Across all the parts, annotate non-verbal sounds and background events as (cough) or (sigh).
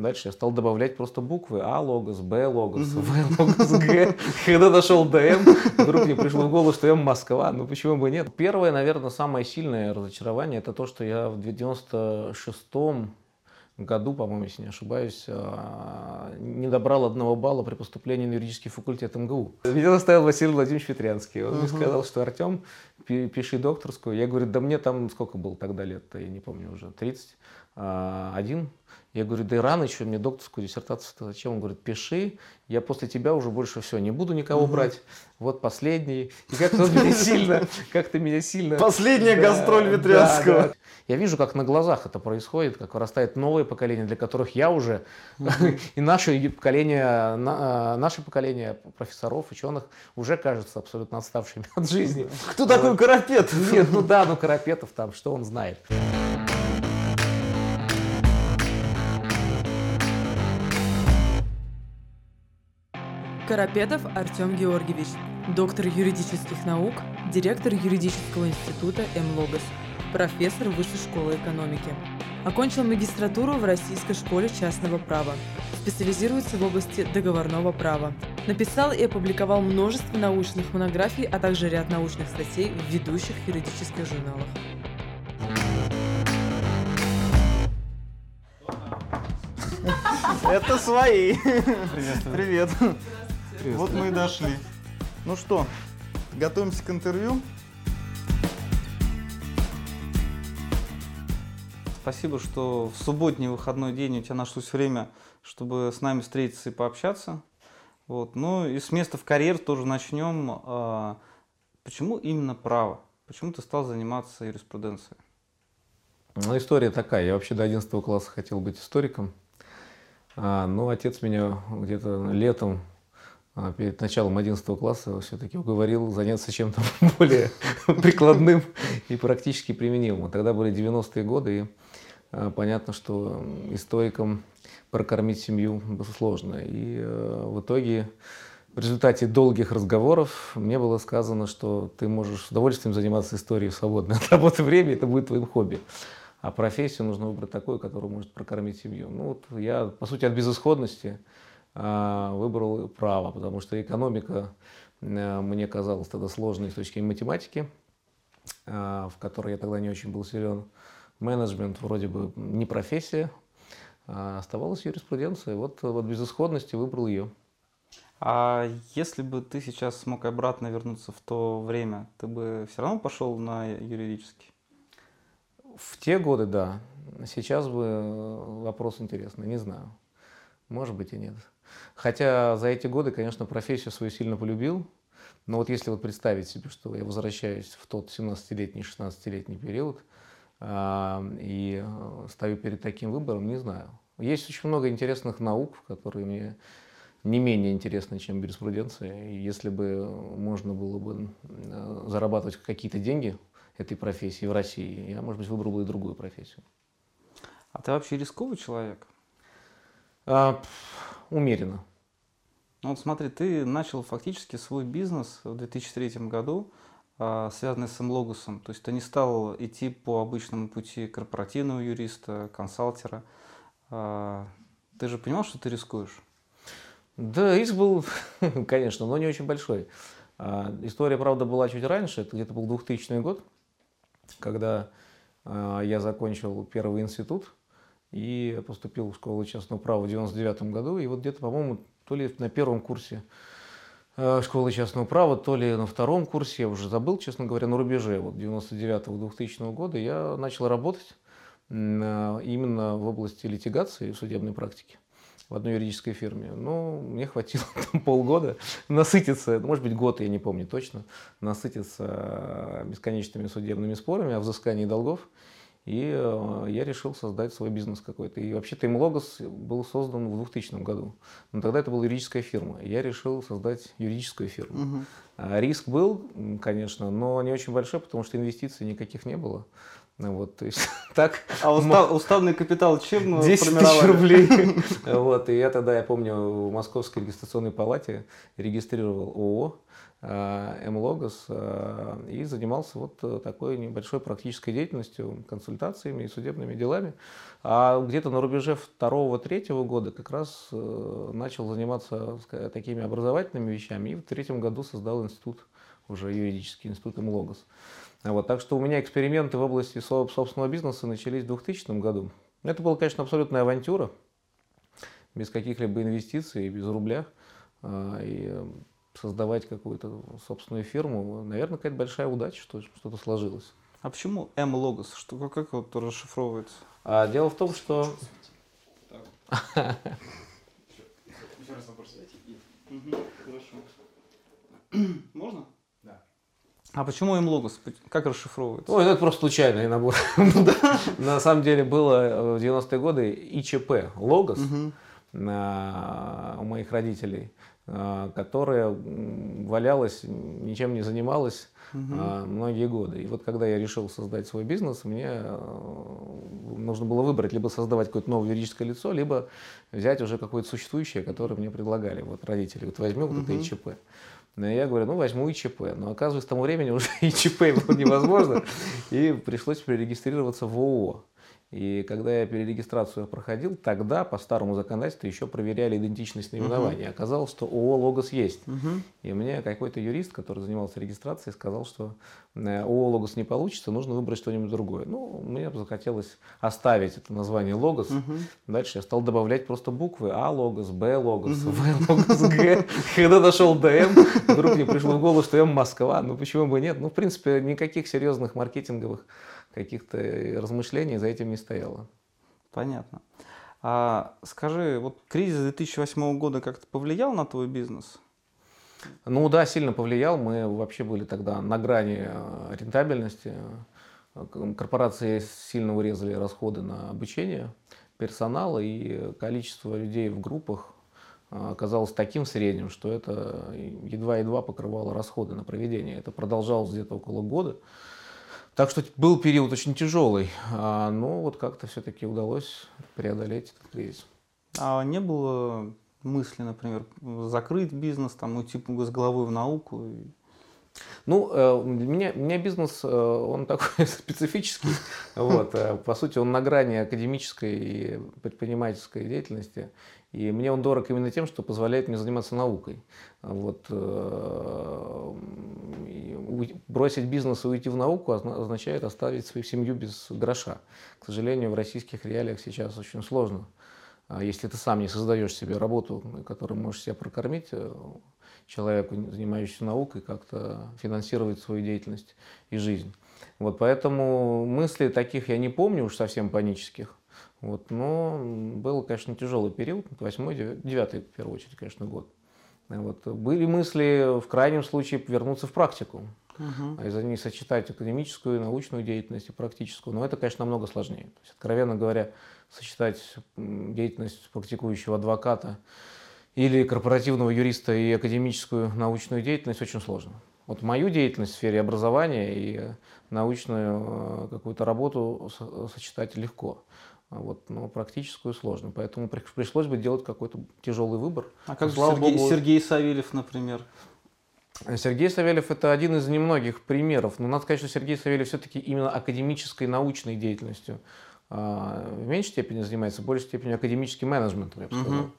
Дальше я стал добавлять просто буквы А логос, Б логос, В логос, Г. (laughs) Когда дошел до М, вдруг мне пришло в голову, что М Москва, ну почему бы нет. Первое, наверное, самое сильное разочарование, это то, что я в 96-м году, по-моему, если не ошибаюсь, а, не добрал одного балла при поступлении на юридический факультет МГУ. Меня заставил Василий Владимирович Петрянский. Он мне сказал, что Артем, пиши докторскую. Я говорю, да мне там сколько было тогда лет, я не помню уже, 30 один. Я говорю, да и рано еще мне докторскую диссертацию -то зачем? Он говорит, пиши, я после тебя уже больше все не буду никого угу. брать. Вот последний. И как-то меня (laughs) сильно, как-то меня сильно... Последняя да, гастроль Ветрянского. Да, да. Я вижу, как на глазах это происходит, как вырастает новое поколение, для которых я уже, (laughs) и наше поколение, а, наше поколение профессоров, ученых уже кажется абсолютно отставшими от жизни. Кто такой Карапетов? Нет, ну да, ну Карапетов там, что он знает. Карапетов Артем Георгиевич, доктор юридических наук, директор юридического института МЛОГОС, профессор Высшей школы экономики. Окончил магистратуру в Российской школе частного права. Специализируется в области договорного права. Написал и опубликовал множество научных монографий, а также ряд научных статей в ведущих юридических журналах. Это свои. Привет. Привет. Вот мы и дошли. Ну что, готовимся к интервью. Спасибо, что в субботний выходной день у тебя нашлось время, чтобы с нами встретиться и пообщаться. Вот. Ну и с места в карьер тоже начнем. А, почему именно право? Почему ты стал заниматься юриспруденцией? Ну, история такая. Я вообще до 11 класса хотел быть историком. А, но отец меня где-то летом перед началом 11 класса все-таки уговорил заняться чем-то (laughs) более прикладным и практически применимым. Тогда были 90-е годы, и а, понятно, что историкам прокормить семью было сложно. И э, в итоге в результате долгих разговоров мне было сказано, что ты можешь с удовольствием заниматься историей в свободное от работы время, это будет твоим хобби. А профессию нужно выбрать такую, которая может прокормить семью. Ну вот я, по сути, от безысходности а, выбрал право, потому что экономика э, мне казалась тогда сложной с точки зрения математики, а, в которой я тогда не очень был силен. Менеджмент вроде бы не профессия, а оставалась юриспруденция. Вот вот безысходности выбрал ее. А если бы ты сейчас смог обратно вернуться в то время, ты бы все равно пошел на юридический? В те годы, да. Сейчас бы э, вопрос интересный, не знаю. Может быть и нет. Хотя за эти годы, конечно, профессию свою сильно полюбил. Но вот если вот представить себе, что я возвращаюсь в тот 17-летний, 16-летний период э, и стою перед таким выбором, не знаю. Есть очень много интересных наук, которые мне не менее интересны, чем юриспруденция. И если бы можно было бы зарабатывать какие-то деньги этой профессии в России, я, может быть, выбрал бы и другую профессию. А ты вообще рисковый человек? А, умеренно. Ну, вот смотри, ты начал фактически свой бизнес в 2003 году, а, связанный с Млогусом. То есть ты не стал идти по обычному пути корпоративного юриста, консалтера. А, ты же понимал, что ты рискуешь? Да, риск был, (laughs) конечно, но не очень большой. А, история, правда, была чуть раньше, это где-то был 2000 год, когда я закончил первый институт и поступил в школу частного права в 99 году. И вот где-то, по-моему, то ли на первом курсе э, школы частного права, то ли на втором курсе, я уже забыл, честно говоря, на рубеже вот 99-2000 года я начал работать именно в области литигации и судебной практики в одной юридической фирме. Но мне хватило (laughs) там полгода насытиться, может быть год, я не помню точно, насытиться бесконечными судебными спорами о взыскании долгов и э, я решил создать свой бизнес какой-то. И вообще-то Имлогос был создан в 2000 году. Но тогда это была юридическая фирма. Я решил создать юридическую фирму. Угу. Риск был, конечно, но не очень большой, потому что инвестиций никаких не было. Ну вот, то есть, (laughs) так. А устав, уставный капитал чем 10 тысяч рублей. (laughs) вот, и я тогда, я помню, в Московской регистрационной палате регистрировал ООО МЛОГОС и занимался вот такой небольшой практической деятельностью, консультациями и судебными делами. А где-то на рубеже второго-третьего года как раз э, начал заниматься такими образовательными вещами. И в третьем году создал институт, уже юридический институт МЛОГОС. Вот, так что у меня эксперименты в области собственного бизнеса начались в 2000 году. Это была, конечно, абсолютная авантюра, без каких-либо инвестиций, без рубля. А, и создавать какую-то собственную фирму, наверное, какая-то большая удача, что что-то сложилось. А почему M-логос? Что, как, как вот расшифровывается? А, дело в том, что... Можно? А почему им логос? Как расшифровывается? Ой, ну, это просто случайный набор. (laughs) На самом деле было в 90-е годы ИЧП, логос у моих родителей, которая валялась, ничем не занималась многие годы. И вот когда я решил создать свой бизнес, мне а, нужно было выбрать либо создавать какое-то новое юридическое лицо, либо взять уже какое-то существующее, которое мне предлагали. Вот родители, вот возьми вот это ИЧП. Но я говорю, ну возьму ИЧП. Но оказывается, к тому времени уже (laughs) ИЧП было невозможно, и пришлось перерегистрироваться в ООО. И когда я перерегистрацию проходил, тогда по старому законодательству еще проверяли идентичность наименования. Uh-huh. Оказалось, что ООО «Логос» есть. Uh-huh. И мне какой-то юрист, который занимался регистрацией, сказал, что э, ООО «Логос» не получится, нужно выбрать что-нибудь другое. Ну, мне захотелось оставить это название «Логос». Uh-huh. Дальше я стал добавлять просто буквы А «Логос», Б «Логос», uh-huh. В «Логос», Г. (laughs) Когда дошел до М, вдруг мне пришло в голову, что М Москва. Ну, почему бы нет? Ну, в принципе, никаких серьезных маркетинговых каких-то размышлений за этим не стояло. Понятно. А скажи, вот кризис 2008 года как-то повлиял на твой бизнес? Ну да, сильно повлиял. Мы вообще были тогда на грани э, рентабельности. Корпорации сильно урезали расходы на обучение персонала, и количество людей в группах э, оказалось таким средним, что это едва-едва покрывало расходы на проведение. Это продолжалось где-то около года. Так что был период очень тяжелый, а, но вот как-то все-таки удалось преодолеть этот кризис. А не было мысли, например, закрыть бизнес, там, уйти с головой в науку? Ну, э, у меня, у меня бизнес, э, он такой (laughs) специфический. Вот, э, по сути, он на грани академической и предпринимательской деятельности. И мне он дорог именно тем, что позволяет мне заниматься наукой. Вот, бросить бизнес и уйти в науку означает оставить свою семью без гроша. К сожалению, в российских реалиях сейчас очень сложно. А если ты сам не создаешь себе работу, которую можешь себя прокормить, человеку, занимающемуся наукой, как-то финансировать свою деятельность и жизнь. Вот поэтому мыслей таких я не помню уж совсем панических. Вот, но был, конечно, тяжелый период, восьмой, девятый, в первую очередь, конечно, год. Вот. Были мысли в крайнем случае вернуться в практику, угу. из-за них сочетать академическую, научную деятельность и практическую. Но это, конечно, намного сложнее. То есть, откровенно говоря, сочетать деятельность практикующего адвоката или корпоративного юриста и академическую научную деятельность очень сложно. Вот мою деятельность в сфере образования и научную э, какую-то работу сочетать легко. Вот, но практическую сложно. Поэтому пришлось бы делать какой-то тяжелый выбор. А как Слава Сергей, Богу, Сергей Савельев, например? Сергей Савельев это один из немногих примеров. Но надо сказать, что Сергей Савельев все-таки именно академической научной деятельностью а, в меньшей степени занимается, в большей степени академическим менеджментом, я бы сказал. Угу.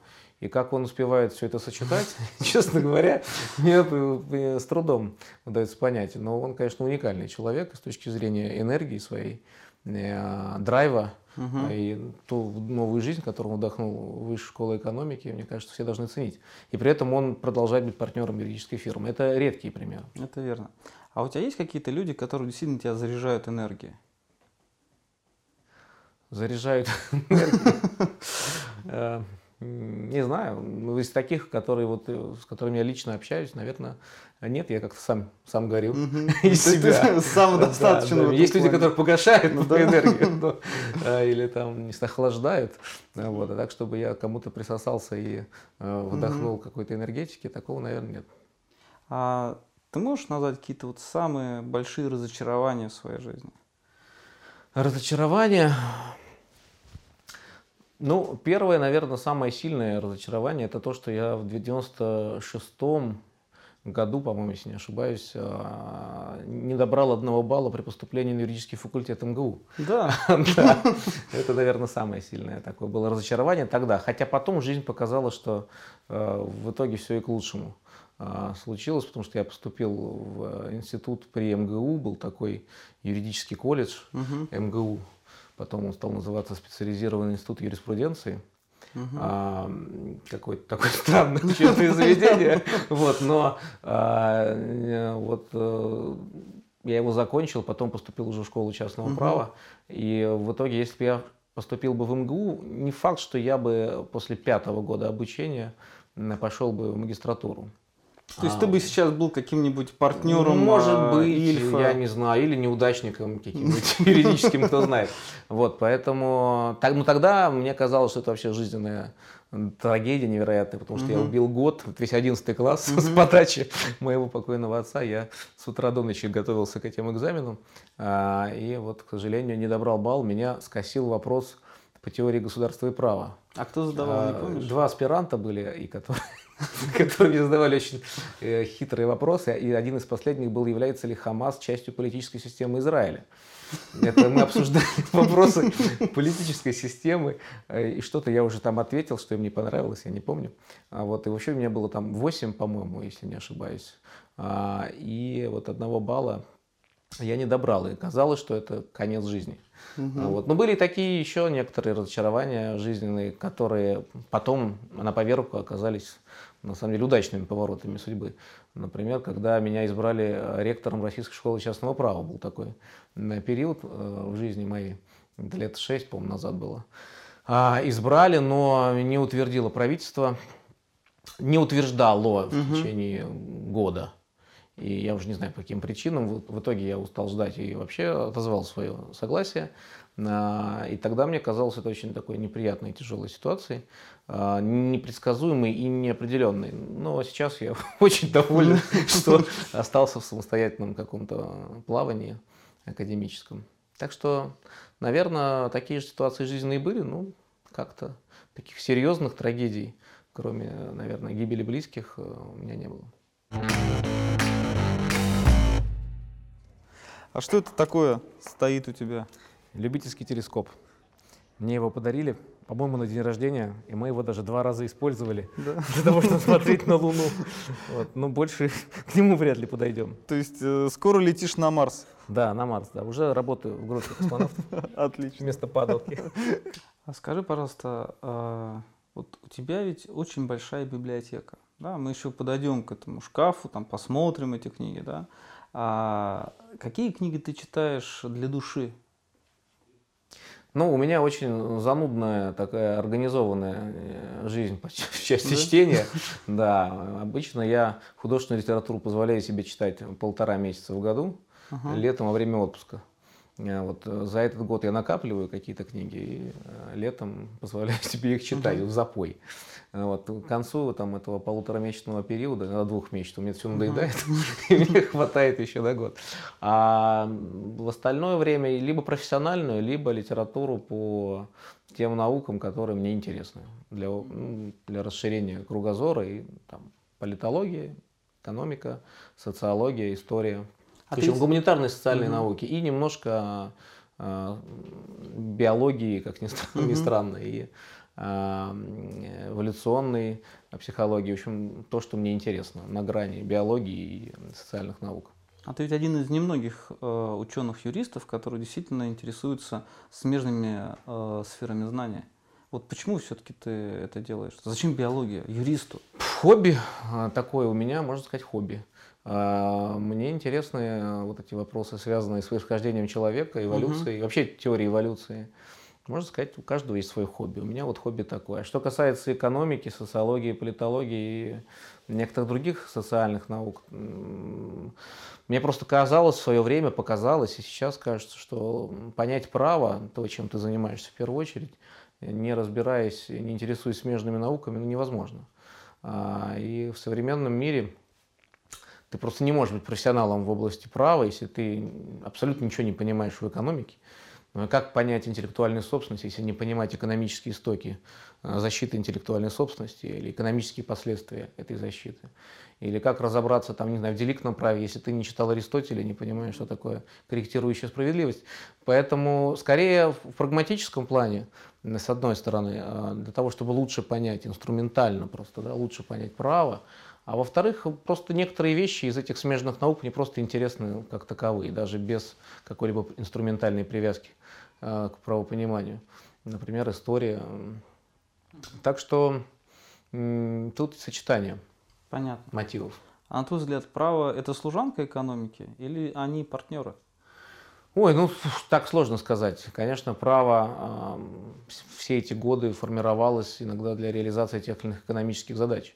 И как он успевает все это сочетать, (laughs) честно говоря, мне с трудом удается понять. Но он, конечно, уникальный человек с точки зрения энергии своей, э, драйва угу. и ту новую жизнь, которую он вдохнул в высшей школе экономики, мне кажется, все должны ценить. И при этом он продолжает быть партнером юридической фирмы. Это редкий пример. Это верно. А у тебя есть какие-то люди, которые действительно тебя заряжают энергией? Заряжают (laughs) энергией? Э, не знаю. Ну, из таких, которые вот, э, с которыми я лично общаюсь, наверное, нет, я как-то сам, сам горю (laughs) из себя. (laughs) Самодостаточно. Есть люди, которые погашают ну эту энергию (laughs) а, или там не охлаждают. Вот. А так, чтобы я кому-то присосался и э, вдохнул какой-то энергетики, такого, наверное, нет. А ты можешь назвать какие-то вот самые большие разочарования в своей жизни? Разочарования? Ну, первое, наверное, самое сильное разочарование, это то, что я в 96-м году, по-моему, если не ошибаюсь, а, не добрал одного балла при поступлении на юридический факультет МГУ. Да. (laughs) Это, наверное, самое сильное такое было разочарование тогда. Хотя потом жизнь показала, что э, в итоге все и к лучшему а, случилось, потому что я поступил в институт при МГУ, был такой юридический колледж МГУ, потом он стал называться специализированный институт юриспруденции. А, какое-то такое странное учебное заведение, вот, но а, вот э, я его закончил, потом поступил уже в школу частного права, и в итоге, если бы я поступил бы в МГУ, не факт, что я бы после пятого года обучения пошел бы в магистратуру. То есть а, ты бы сейчас был каким-нибудь партнером Может а, быть, Ильфа. я не знаю, или неудачником каким-нибудь (laughs) юридическим, кто знает. Вот, поэтому, так, ну тогда мне казалось, что это вообще жизненная трагедия невероятная, потому что я убил год, весь одиннадцатый класс (laughs) с подачи моего покойного отца. Я с утра до ночи готовился к этим экзаменам, а, и вот, к сожалению, не добрал балл. Меня скосил вопрос по теории государства и права. А кто задавал, не помнишь? Два аспиранта были, и которые (laughs) которые мне задавали очень э, хитрые вопросы. И один из последних был, является ли Хамас частью политической системы Израиля. Это мы обсуждали (laughs) вопросы политической системы, э, и что-то я уже там ответил, что им не понравилось, я не помню. А вот, и вообще у меня было там 8, по-моему, если не ошибаюсь. А, и вот одного балла я не добрал, и казалось, что это конец жизни. Угу. Вот. Но были такие еще некоторые разочарования жизненные, которые потом на поверку оказались на самом деле удачными поворотами судьбы. Например, когда меня избрали э, ректором Российской школы частного права, был такой э, период э, в жизни моей, лет шесть, по-моему, назад было. А, избрали, но не утвердило правительство, не утверждало в течение года. И я уже не знаю, по каким причинам. В итоге я устал ждать и вообще отозвал свое согласие. А, и тогда мне казалось это очень такой неприятной, тяжелой ситуацией, а, непредсказуемой и неопределенной. Но сейчас я (laughs) очень доволен, что (laughs) остался в самостоятельном каком-то плавании академическом. Так что, наверное, такие же ситуации жизненные были, ну, как-то таких серьезных трагедий, кроме, наверное, гибели близких, э, у меня не было. А что это такое стоит у тебя? Любительский телескоп. Мне его подарили, по-моему, на день рождения, и мы его даже два раза использовали да? (laughs) для того, чтобы смотреть на Луну. Вот. Но больше (laughs) к нему вряд ли подойдем. То есть э, скоро летишь на Марс? Да, на Марс, да. Уже работаю в группе космонавтов. (laughs) Отлично. Вместо падалки. А скажи, пожалуйста, а, вот у тебя ведь очень большая библиотека. Да, мы еще подойдем к этому шкафу, там посмотрим эти книги, да. А какие книги ты читаешь для души? Ну, у меня очень занудная такая организованная э, жизнь по (laughs) части да? чтения. Да, обычно я художественную литературу позволяю себе читать полтора месяца в году, ага. летом во время отпуска. Э, вот э, за этот год я накапливаю какие-то книги и летом позволяю (laughs) себе их читать угу. в запой. Вот, к концу там, этого полуторамесячного периода, двухмесячного, мне это все надоедает, (laughs) и мне хватает еще на год. А в остальное время либо профессиональную, либо литературу по тем наукам, которые мне интересны, для, ну, для расширения кругозора и там, политология, экономика, социология, история. А Причем ты... гуманитарные социальные угу. науки и немножко э, биологии, как ни, угу. ни странно, и эволюционной психологии, в общем, то, что мне интересно на грани биологии и социальных наук. А ты ведь один из немногих э, ученых-юристов, которые действительно интересуются смежными э, сферами знания. Вот почему все-таки ты это делаешь? Зачем биология юристу? Хобби а, такое у меня, можно сказать, хобби. А, мне интересны вот эти вопросы, связанные с происхождением человека, эволюцией, угу. вообще теорией эволюции. Можно сказать, у каждого есть свое хобби. У меня вот хобби такое. Что касается экономики, социологии, политологии и некоторых других социальных наук, мне просто казалось в свое время, показалось, и сейчас кажется, что понять право, то, чем ты занимаешься в первую очередь, не разбираясь, не интересуясь смежными науками, ну, невозможно. А, и в современном мире ты просто не можешь быть профессионалом в области права, если ты абсолютно ничего не понимаешь в экономике как понять интеллектуальную собственность, если не понимать экономические истоки э, защиты интеллектуальной собственности или экономические последствия этой защиты? Или как разобраться там, не знаю, в деликтном праве, если ты не читал Аристотеля, не понимаешь, что такое корректирующая справедливость. Поэтому скорее в прагматическом плане, с одной стороны, э, для того, чтобы лучше понять инструментально просто, да, лучше понять право, а во-вторых, просто некоторые вещи из этих смежных наук мне просто интересны как таковые, даже без какой-либо инструментальной привязки э, к правопониманию. Например, история. Так что тут сочетание Понятно. мотивов. А на твой взгляд, право – это служанка экономики или они партнеры? Ой, ну так сложно сказать. Конечно, право э, все эти годы формировалось иногда для реализации тех или иных экономических задач.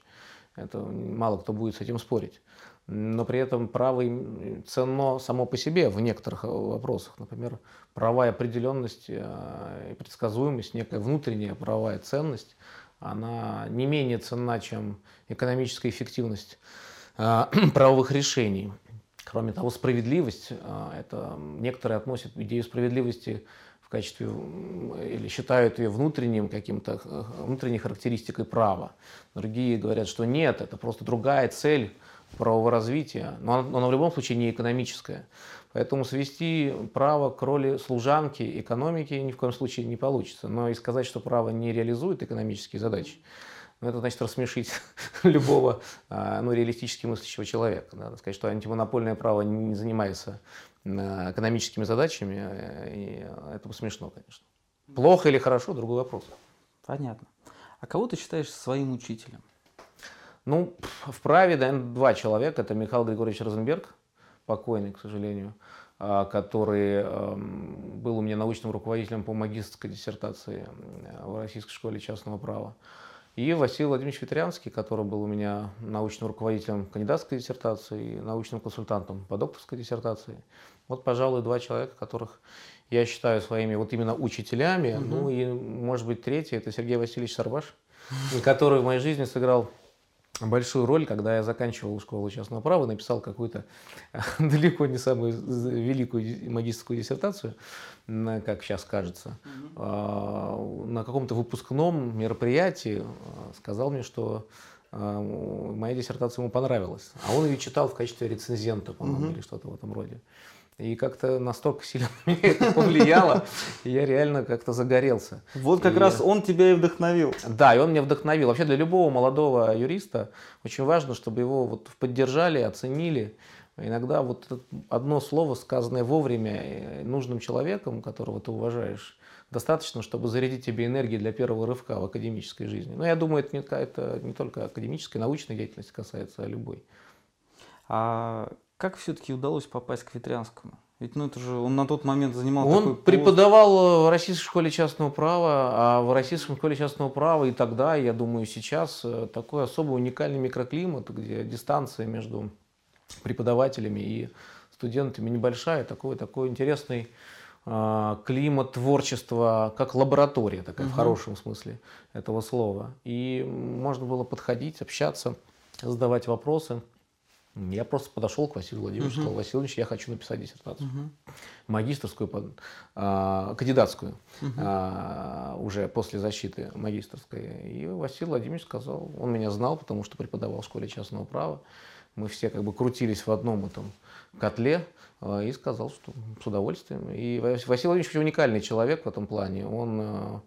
Это мало кто будет с этим спорить. Но при этом право ценно само по себе в некоторых э, вопросах. Например, правовая определенность э, и предсказуемость, некая внутренняя правовая ценность, она не менее ценна, чем экономическая эффективность э, (clears throat) правовых решений. Кроме того, справедливость, это некоторые относят идею справедливости в качестве или считают ее внутренним каким-то внутренней характеристикой права. Другие говорят, что нет, это просто другая цель правового развития, но она, но она в любом случае не экономическая. Поэтому свести право к роли служанки экономики ни в коем случае не получится. Но и сказать, что право не реализует экономические задачи, ну, это значит рассмешить (laughs) любого а, ну, реалистически мыслящего человека. Надо сказать, что антимонопольное право не занимается Э, экономическими задачами, э, и это смешно, конечно. Плохо или хорошо, другой вопрос. Понятно. А кого ты считаешь своим учителем? Ну, в праве, наверное, два человека. Это Михаил Григорьевич Розенберг, покойный, к сожалению, а, который эм, был у меня научным руководителем по магистрской диссертации в Российской школе частного права. И Василий Владимирович Ветрянский, который был у меня научным руководителем кандидатской диссертации и научным консультантом по докторской диссертации. Вот, пожалуй, два человека, которых я считаю своими вот именно учителями. Угу. Ну и, может быть, третий – это Сергей Васильевич Сарбаш, который в моей жизни сыграл большую роль, когда я заканчивал школу частного права, написал какую-то (laughs) далеко не самую великую магистрскую диссертацию, как сейчас кажется, угу. на каком-то выпускном мероприятии а, сказал мне, что а, моя диссертация ему понравилась. А он ее читал в качестве рецензента, по-моему, угу. или что-то в этом роде. И как-то настолько сильно меня это повлияло, (laughs) я реально как-то загорелся. Вот как и... раз он тебя и вдохновил. Да, и он меня вдохновил. Вообще для любого молодого юриста очень важно, чтобы его вот поддержали, оценили. Иногда вот одно слово, сказанное вовремя э, нужным человеком, которого ты уважаешь, достаточно, чтобы зарядить тебе энергии для первого рывка в академической жизни. Но я думаю, это не, это не только академической, научной деятельности касается, а любой. А как все-таки удалось попасть к Ветрянскому? Ведь ну, это же он на тот момент занимал Он такой преподавал в Российской школе частного права, а в Российской школе частного права и тогда, я думаю, сейчас э, такой особо уникальный микроклимат, где дистанция между преподавателями и студентами небольшая, такой, такой интересный э, климат творчества, как лаборатория такая, угу. в хорошем смысле этого слова. И можно было подходить, общаться, задавать вопросы. Я просто подошел к Василию Владимировичу, uh-huh. сказал, Василий Владимирович, я хочу написать диссертацию. Uh-huh. Магистрскую, а, кандидатскую, а, уже после защиты магистрской. И Василий Владимирович сказал, он меня знал, потому что преподавал в школе частного права. Мы все как бы крутились в одном этом котле а, и сказал, что с удовольствием. И Василий Владимирович уникальный человек в этом плане. Он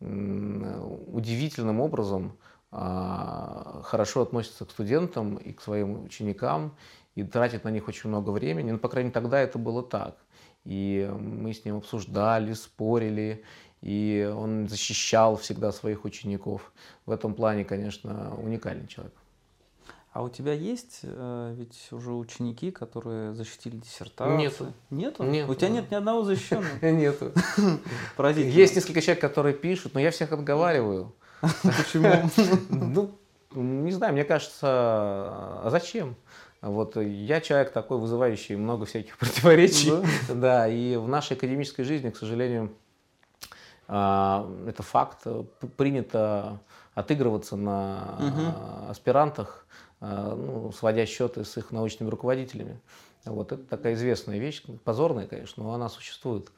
удивительным образом хорошо относится к студентам и к своим ученикам, и тратит на них очень много времени. Ну, по крайней мере, тогда это было так. И мы с ним обсуждали, спорили, и он защищал всегда своих учеников. В этом плане, конечно, уникальный человек. А у тебя есть э, ведь уже ученики, которые защитили диссертацию? Нету. Нету? Нет. У тебя нет ни одного защищенного? (laughs) Нету. Есть несколько человек, которые пишут, но я всех отговариваю. (laughs) Почему? Ну, не знаю, мне кажется, а зачем? Вот я человек такой, вызывающий много всяких противоречий. Да, да и в нашей академической жизни, к сожалению, а, это факт. Принято отыгрываться на угу. аспирантах, а, ну, сводя счеты с их научными руководителями. Вот это такая известная вещь, позорная, конечно, но она существует.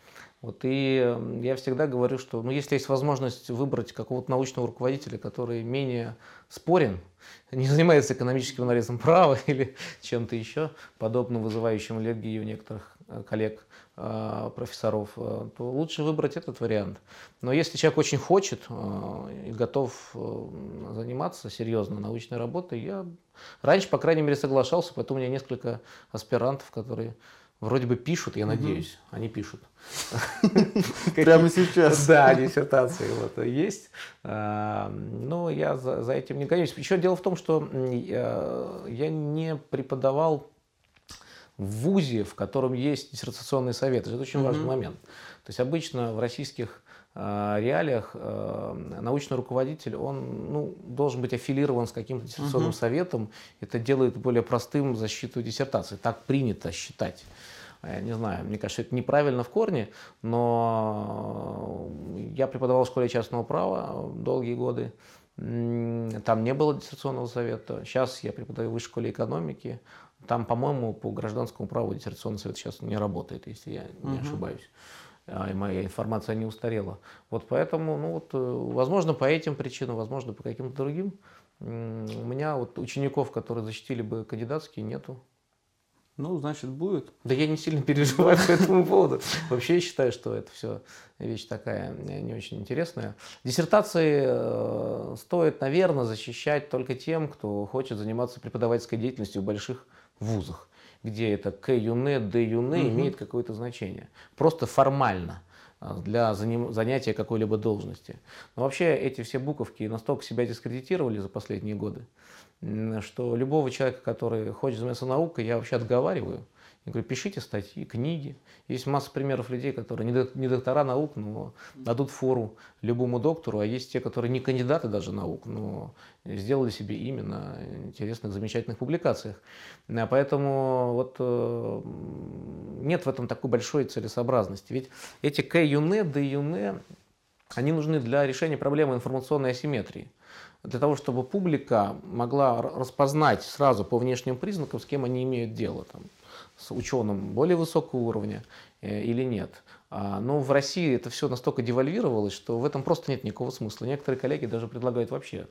Вот, и я всегда говорю, что ну, если есть возможность выбрать какого-то научного руководителя, который менее спорен, (laughs) не занимается экономическим анализом права (laughs) или чем-то еще, подобным вызывающим аллергию у некоторых э, коллег, э, профессоров, э, то лучше выбрать этот вариант. Но если человек очень хочет и готов заниматься серьезно научной работой, я раньше, по крайней мере, соглашался, поэтому у меня несколько аспирантов, которые Вроде бы пишут, я надеюсь, угу. они пишут. (laughs) Прямо сейчас. (laughs) Да, диссертации вот есть. А, но я за, этим не гонюсь. Еще дело в том, что я не преподавал в ВУЗе, в котором есть диссертационный совет. Это очень важный момент. То есть обычно в российских а, реалиях а, научный руководитель, он ну, должен быть аффилирован с каким-то диссертационным uh советом. Это делает более простым защиту диссертации. Так принято считать. Я не знаю, мне кажется, это неправильно в корне, но я преподавал в школе частного права долгие годы. Там не было диссертационного совета. Сейчас я преподаю в высшей школе экономики. Там, по-моему, по гражданскому праву диссертационный совет сейчас не работает, если я не угу. ошибаюсь. А, и моя информация не устарела. Вот поэтому, ну вот, э, возможно, по этим причинам, возможно, по каким-то другим. У меня вот учеников, которые защитили бы кандидатские, нету. Ну, значит, будет. Да я не сильно переживаю по этому поводу. Вообще я считаю, что это все вещь такая э, не очень интересная. Диссертации э, стоит, наверное, защищать только тем, кто хочет заниматься преподавательской деятельностью в больших вузах, где это К юне, Д юне имеет какое-то значение. Просто формально э, для занятия какой-либо должности. Но вообще эти все буковки настолько себя дискредитировали за последние годы, что любого человека, который хочет заниматься наукой, я вообще отговариваю. Я говорю, пишите статьи, книги. Есть масса примеров людей, которые не доктора наук, но дадут фору любому доктору, а есть те, которые не кандидаты даже наук, но сделали себе имя на интересных, замечательных публикациях. Поэтому вот э, нет в этом такой большой целесообразности. Ведь эти К юне, Д юне, они нужны для решения проблемы информационной асимметрии для того, чтобы публика могла распознать сразу по внешним признакам, с кем они имеют дело, там, с ученым более высокого уровня э, или нет. А, но в России это все настолько девальвировалось, что в этом просто нет никакого смысла. Некоторые коллеги даже предлагают вообще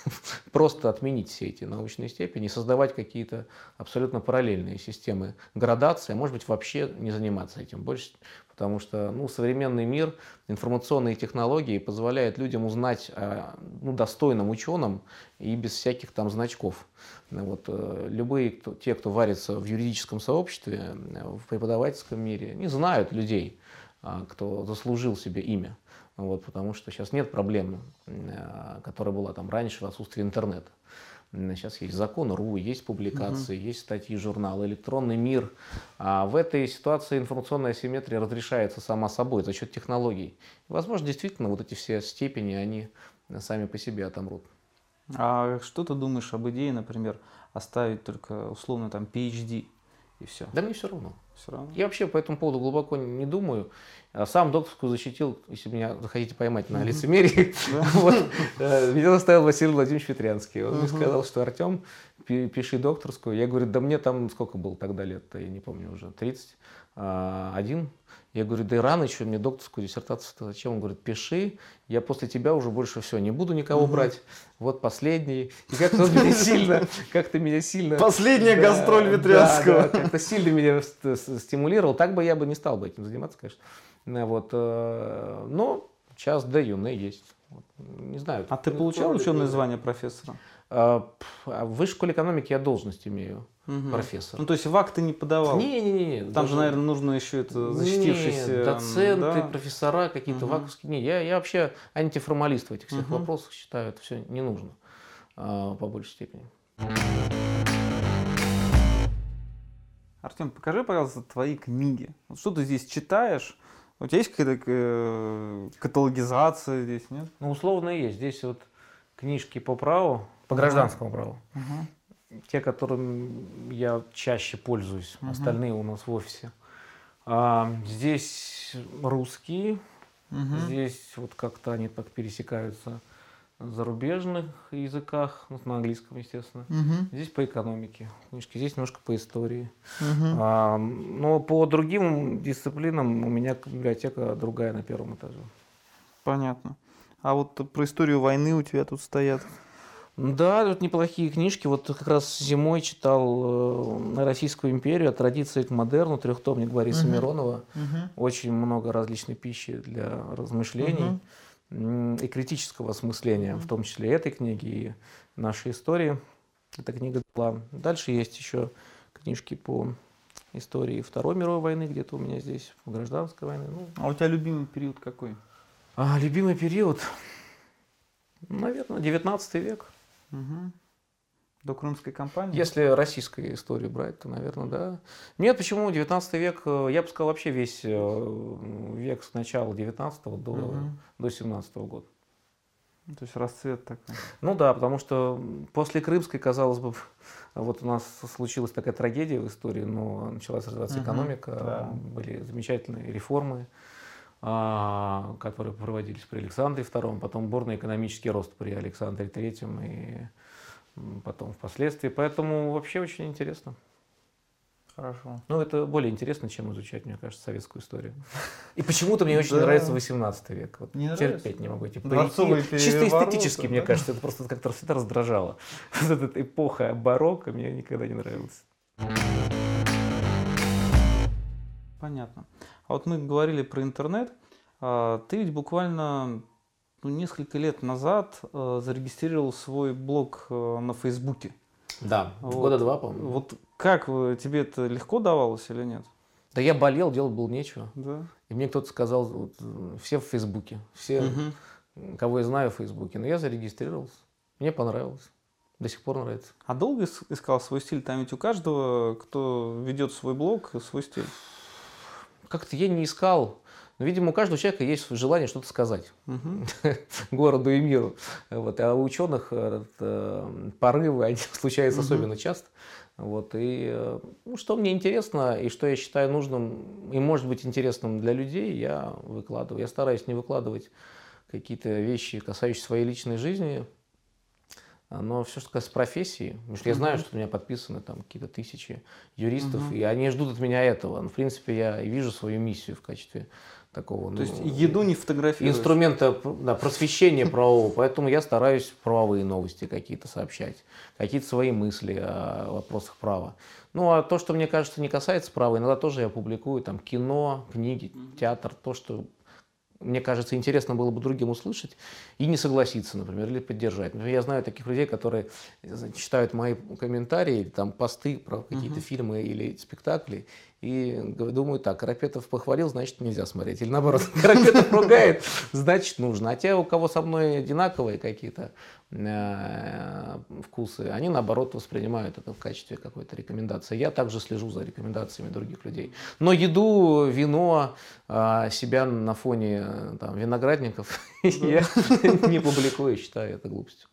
(laughs) просто отменить все эти научные степени создавать какие-то абсолютно параллельные системы градации, а может быть вообще не заниматься этим больше, потому что ну, современный мир, информационные технологии позволяют людям узнать о ну, достойном ученом и без всяких там значков. Вот, э, любые, кто, те, кто варится в юридическом сообществе, в преподавательском мире, не знают людей, а, кто заслужил себе имя. Вот, потому что сейчас нет проблемы, э, которая была там раньше в отсутствии интернета. Сейчас есть закон РУ, есть публикации, угу. есть статьи журнала, электронный мир. А в этой ситуации информационная асимметрия разрешается сама собой за счет технологий. И, возможно, действительно, вот эти все степени, они сами по себе отомрут. А что ты думаешь об идее, например, оставить только условно там PhD и все? Да мне все равно. Все равно. Я вообще по этому поводу глубоко не думаю. А сам докторскую защитил, если меня захотите поймать на лицемерии. (laughs) Э, меня заставил Василий Владимирович Ветрянский. Он мне сказал, что Артем, пиши докторскую. Я говорю, да мне там сколько было тогда лет, я не помню уже, 31. Я говорю, да и рано еще мне докторскую диссертацию зачем? Он говорит, пиши, я после тебя уже больше все не буду никого угу. брать. Вот последний. И как-то он меня (laughs) сильно, как-то меня сильно... Последняя да, гастроль Ветрянского. Да, да, как-то сильно меня стимулировал. Так бы я бы не стал бы этим заниматься, конечно. Вот, э, но сейчас да, юны есть. Не знаю. А ты получал ученое звание профессора? А, а в высшей школе экономики я должность имею угу. профессор. Ну, то есть в акт ты не подавал? Не-не-не. Там даже... же, наверное, нужно еще это защитившийся... Нет, доценты, да? профессора какие-то угу. ваковские. Не, я, я вообще антиформалист в этих всех угу. вопросах считаю, это все не нужно а, по большей степени. Артем, покажи, пожалуйста, твои книги. Вот что ты здесь читаешь? У тебя есть какая-то э, каталогизация здесь, нет? Ну, условно есть. Здесь вот книжки по праву, по гражданскому праву. Угу. Те, которым я чаще пользуюсь, угу. остальные у нас в офисе. А, здесь русские, угу. здесь вот как-то они так пересекаются зарубежных языках, ну, на английском, естественно. Мгм. Здесь по экономике книжки, здесь немножко по истории. Мгм. А, но по другим дисциплинам у меня библиотека другая на первом этаже. Понятно. А вот про историю войны у тебя тут стоят. Да, тут неплохие книжки. Вот как раз зимой читал э, Российскую империю от традиции к модерну, трехтомник Бориса Мгм. Миронова. Мгм. Очень много различной пищи для размышлений м, и критического осмысления, в том числе этой книги и нашей истории. Эта книга была. Дальше есть еще книжки по истории Второй мировой войны, где-то у меня здесь, гражданской войны. Ну, А у тебя любимый период какой? а любимый период, наверное, 19 век. Мгм. До Крымской кампании? Если российскую историю брать, то, наверное, да. Нет, почему 19 век, э, я бы сказал, вообще весь э, век с начала 19 до, Мгм. до 17 года. То есть расцвет такой. Ну да, потому что после Крымской, казалось бы, (laughs) вот у нас случилась такая трагедия в истории, но началась развиваться Мгм, экономика, да. были замечательные реформы, которые проводились при Александре II, потом бурный экономический рост при Александре III и потом впоследствии. Поэтому вообще очень интересно. Хорошо. Ну, это более интересно, чем изучать, мне кажется, советскую историю. (laughs) И почему-то мне очень Да. нравится 18 век. Вот Не терпеть нравится? не могу эти парики. Чисто эстетически, мне да? кажется, это просто как-то всегда раздражало. (laughs) Вот эта эпоха барокко мне никогда не нравилась. Понятно. А вот мы говорили про интернет. А, Ты ведь буквально ну, несколько лет назад э, зарегистрировал свой блог э, на Фейсбуке. Да, Вот. года два, по-моему. Вот как э, тебе это легко давалось или нет? Да я болел, делать было нечего. Да. И мне кто-то сказал, вот, все в Фейсбуке, все, Мгм. кого я знаю в Фейсбуке. Но я зарегистрировался. Мне понравилось. До сих пор нравится. А долго ис- искал свой стиль? Там ведь у каждого, кто ведет свой блог, свой стиль. Как-то я не искал. Но, видимо, у каждого человека есть желание что-то сказать. Мгм. (laughs) городу и миру. Вот. А у ученых э, э, порывы (laughs) они случаются Мгм. особенно часто. Вот. И э, ну, что мне интересно, и что я считаю нужным, и может быть интересным для людей, я выкладываю. Я стараюсь не выкладывать какие-то вещи, касающиеся своей личной жизни, а, но все, что касается профессии, потому что я знаю, что у меня подписаны там какие-то тысячи юристов, Мгм. и они ждут от меня этого. Ну, в принципе, я и вижу свою миссию в качестве такого. То есть ну, еду не фотографируешь? инструмента да, просвещения правового, поэтому я стараюсь правовые новости какие-то сообщать, какие-то свои мысли о вопросах права. Ну, а то, что мне кажется не касается права, иногда тоже я публикую, там, кино, книги, театр, то, что мне кажется, интересно было бы другим услышать и не согласиться, например, или поддержать. Например, я знаю таких людей, которые э, читают мои комментарии, там, посты про какие-то Мгм. фильмы или спектакли, и думают так, Карапетов похвалил, значит, нельзя смотреть. Или наоборот, (laughs) Карапетов ругает, значит, нужно. А те, у кого со мной одинаковые какие-то э, вкусы, они, наоборот, воспринимают это в качестве какой-то рекомендации. Я также слежу за рекомендациями других людей. Но еду, вино, а, себя на фоне э, там, виноградников (laughs) я не публикую, считаю это глупостью.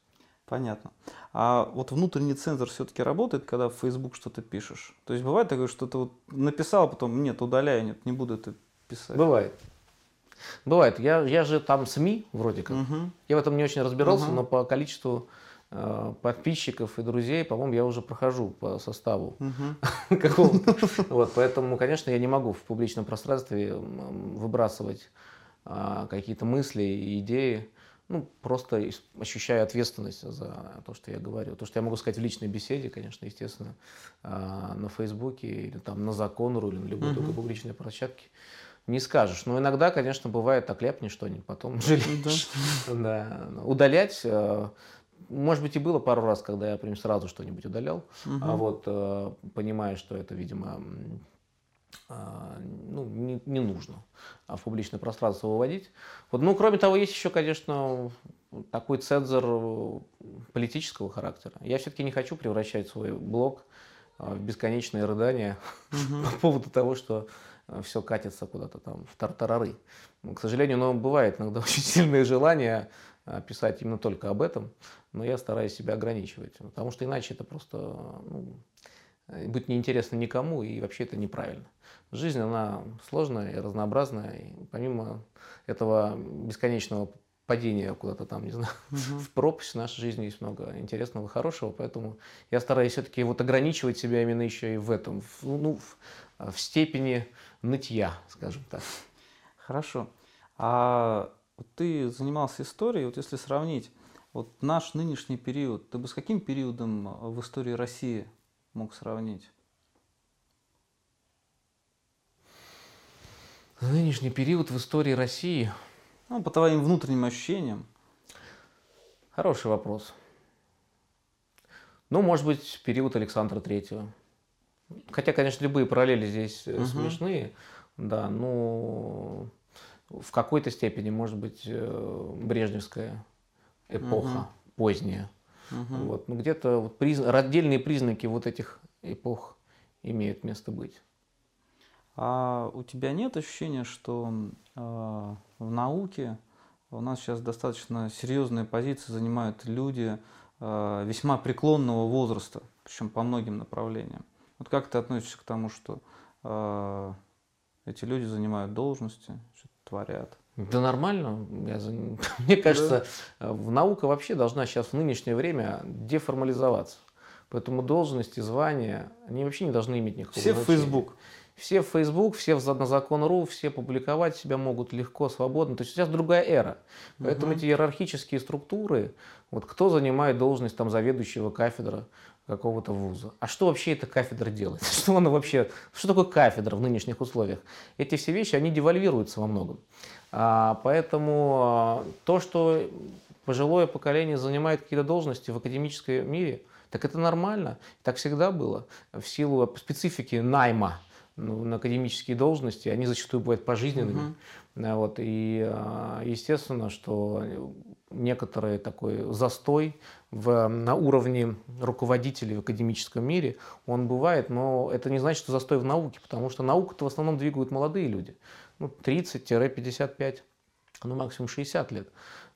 Понятно. А вот внутренний цензор все-таки работает, когда в Facebook что-то пишешь? То есть бывает такое, что ты вот написал, а потом нет, удаляю, нет, не буду это писать. Бывает. Бывает. Я, я же там СМИ вроде как. Мгм. Я в этом не очень разбирался, Ага. но по количеству э, подписчиков и друзей, по-моему, я уже прохожу по составу Мгм. (laughs) какого-то. Вот, поэтому, конечно, я не могу в публичном пространстве выбрасывать а, какие-то мысли и идеи. Ну, просто ощущаю ответственность за то, что я говорю. То, что я могу сказать в личной беседе, конечно, естественно, а, на Фейсбуке или там на Законру или на любой Мгм. другой публичной площадке, не скажешь. Но иногда, конечно, бывает так ляпнешь что-нибудь, потом (laughs) жалеешь. Да. Удалять, э, может быть, и было пару раз, когда я прям сразу что-нибудь удалял. А Мгм. вот э, понимая, что это, видимо, а, ну, не, не нужно а в публичное пространство выводить. Вот, ну, кроме того, есть еще, конечно, такой цензор э, политического характера. Я все-таки не хочу превращать свой блог э, в бесконечные рыдания Мгм. (laughs) по поводу того, что все катится куда-то там в тартарары. Ну, К сожалению, но бывает иногда (laughs) очень сильное желание э, писать именно только об этом, но я стараюсь себя ограничивать, потому что иначе это просто ну, э, будет неинтересно никому, и вообще это неправильно. Жизнь, она сложная и разнообразная, и помимо этого бесконечного падения куда-то там, не знаю, (laughs) в пропасть. В нашей жизни есть много интересного, хорошего, поэтому я стараюсь все-таки вот ограничивать себя именно еще и в этом, в, ну, в, в степени нытья, скажем так. Хорошо. А ты занимался историей, вот если сравнить вот наш нынешний период, ты бы с каким периодом в истории России мог сравнить? Нынешний период в истории России. Ну, по твоим внутренним ощущениям. Хороший вопрос. Ну, может быть, период Александра Третьего. Хотя, конечно, любые параллели здесь угу. смешные. Да, ну, в какой-то степени, может быть, э, брежневская эпоха, угу. поздняя. Угу. Вот, ну, где-то вот приз... отдельные признаки вот этих эпох имеют место быть. А у тебя нет ощущения, что э, в науке у нас сейчас достаточно серьезные позиции занимают люди э, весьма преклонного возраста, причем по многим направлениям? Вот как ты относишься к тому, что э, эти люди занимают должности, что-то творят? Да нормально. Я, (laughs) мне кажется, да. наука вообще должна сейчас в нынешнее время деформализоваться. Поэтому должности, звания, они вообще не должны иметь никакого Все значения. в Facebook. Все в Facebook, все в на закон.ру, все публиковать себя могут легко, свободно. То есть сейчас другая эра. Поэтому угу. эти иерархические структуры, вот кто занимает должность там заведующего кафедры какого-то вуза. А что вообще эта кафедра делает? (laughs) Что она вообще, что такое кафедра в нынешних условиях? Эти все вещи, они девальвируются во многом. А, поэтому а, то, что пожилое поколение занимает какие-то должности в академическом мире, так это нормально. Так всегда было. В силу специфики найма ну, на академические должности, они зачастую бывают пожизненными. Угу. Вот, и а, естественно, что некоторый такой застой в, на уровне руководителей в академическом мире, он бывает, но это не значит, что застой в науке, потому что науку-то в основном двигают молодые люди. Ну, 30-55, ну, максимум 60 лет.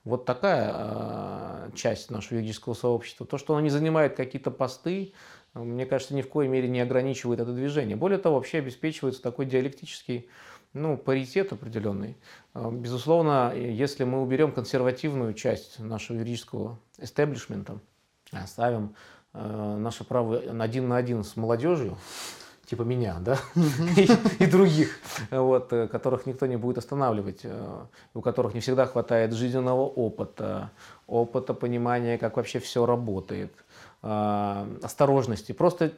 Вот такая э, часть нашего юридического сообщества. То, что она не занимает какие-то посты, мне кажется, ни в коей мере не ограничивает это движение. Более того, вообще обеспечивается такой диалектический ну, паритет определенный. А, безусловно, если мы уберем консервативную часть нашего юридического эстеблишмента, оставим э, наше право один на один с молодежью, типа меня, да, (laughs) и, других, вот, э, которых никто не будет останавливать, э, у которых не всегда хватает жизненного опыта, опыта понимания, как вообще все работает, э, осторожности, просто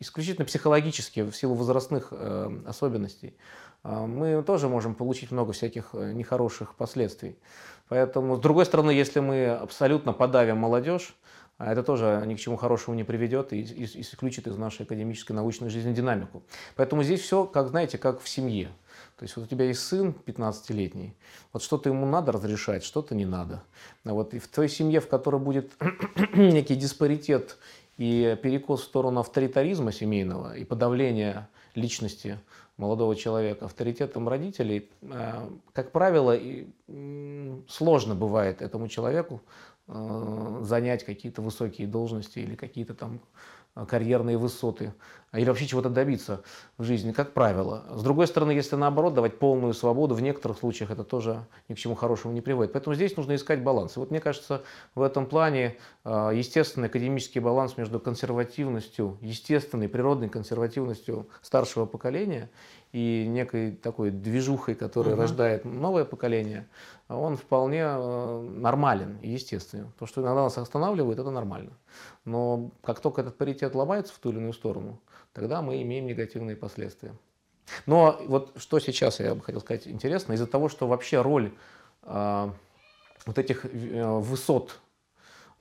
исключительно психологически, в силу возрастных особенностей, мы тоже можем получить много всяких нехороших последствий. Поэтому, с другой стороны, если мы абсолютно подавим молодежь, а это тоже ни к чему хорошему не приведет и, и, исключит из нашей академической научной жизни динамику. Поэтому здесь все, как знаете, как в семье. То есть вот у тебя есть сын 15-летний, вот что-то ему надо разрешать, что-то не надо. Вот, и в твоей семье, в которой будет (clears throat) некий диспаритет и перекос в сторону авторитаризма семейного и подавления личности молодого человека авторитетом родителей, э, как правило, сложно бывает этому человеку занять какие-то высокие должности или какие-то там э, карьерные высоты, или вообще чего-то добиться в жизни, как правило. С другой стороны, если наоборот давать полную свободу, в некоторых случаях это тоже ни к чему хорошему не приводит. Поэтому здесь нужно искать баланс. И вот мне кажется, в этом плане э, естественный академический баланс между консервативностью, естественной, природной консервативностью старшего поколения и некой такой движухой, которая угу. рождает новое поколение, он вполне э, нормален и естественен. То, что иногда нас останавливает, это нормально. Но как только этот паритет ломается в ту или иную сторону, тогда мы имеем негативные последствия. Но вот что сейчас, я бы хотел сказать, интересно, из-за того, что вообще роль э, вот этих э, высот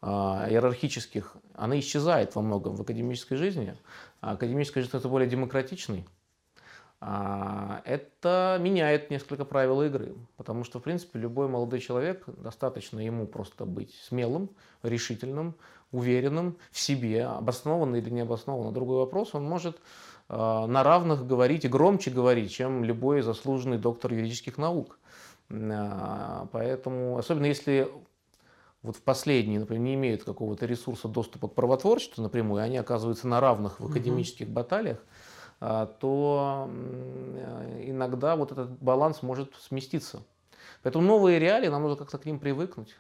э, иерархических, она исчезает во многом в академической жизни. А академическая жизнь это более демократичный это меняет несколько правил игры, потому что, в принципе, любой молодой человек, достаточно ему просто быть смелым, решительным, уверенным в себе, обоснованно или не обоснованно. Другой вопрос, он может а, на равных говорить и громче говорить, чем любой заслуженный доктор юридических наук. А, поэтому, особенно если вот в последние, например, не имеют какого-то ресурса доступа к правотворчеству напрямую, они оказываются на равных в академических баталиях, а, то иногда вот этот баланс может сместиться. Поэтому новые реалии, нам нужно как-то к ним привыкнуть.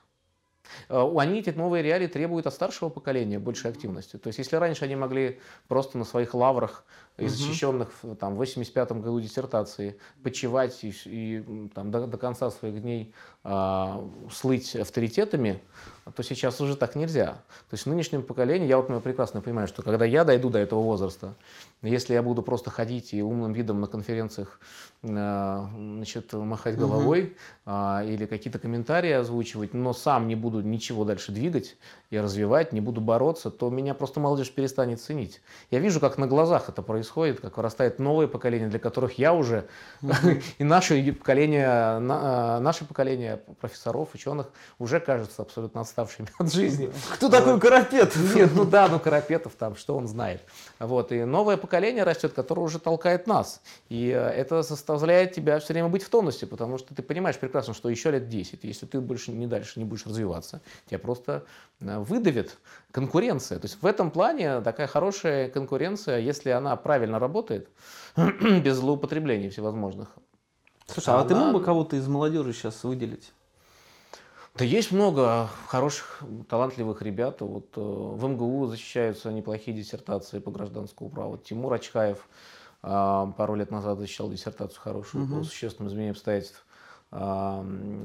Э, они, эти новые реалии, требуют от старшего поколения большей активности. То есть, если раньше они могли просто на своих лаврах и защищенных там, в 85 году диссертации почивать и, и там, до, до конца своих дней а, слыть авторитетами, то сейчас уже так нельзя. То есть в нынешнем поколении, я вот прекрасно понимаю, что когда я дойду до этого возраста, если я буду просто ходить и умным видом на конференциях значит, махать головой угу. а, или какие-то комментарии озвучивать, но сам не буду ничего дальше двигать и развивать, не буду бороться, то меня просто молодежь перестанет ценить. Я вижу, как на глазах это происходит, как вырастает новое поколение, для которых я уже, (laughs) и наше поколение, а, наше поколение профессоров, ученых уже кажется абсолютно отставшими от жизни. Кто такой Карапет? Нет, ну да, ну Карапетов там, что он знает. Вот, и новое поколение растет, которое уже толкает нас. И э, это заставляет тебя все время быть в тонусе, потому что ты понимаешь прекрасно, что еще лет 10, если ты больше не дальше не будешь развиваться, тебя просто э, выдавит конкуренция. То есть в этом плане такая хорошая конкуренция, если она правильно работает, (clears throat) без злоупотреблений всевозможных. Слушай, она... а ты мог бы кого-то из молодежи сейчас выделить? Да есть много хороших, талантливых ребят. Вот э, в МГУ защищаются неплохие диссертации по гражданскому праву. Тимур Ачкаев пару лет назад защищал диссертацию хорошую угу. по существенным изменениям обстоятельств. Э,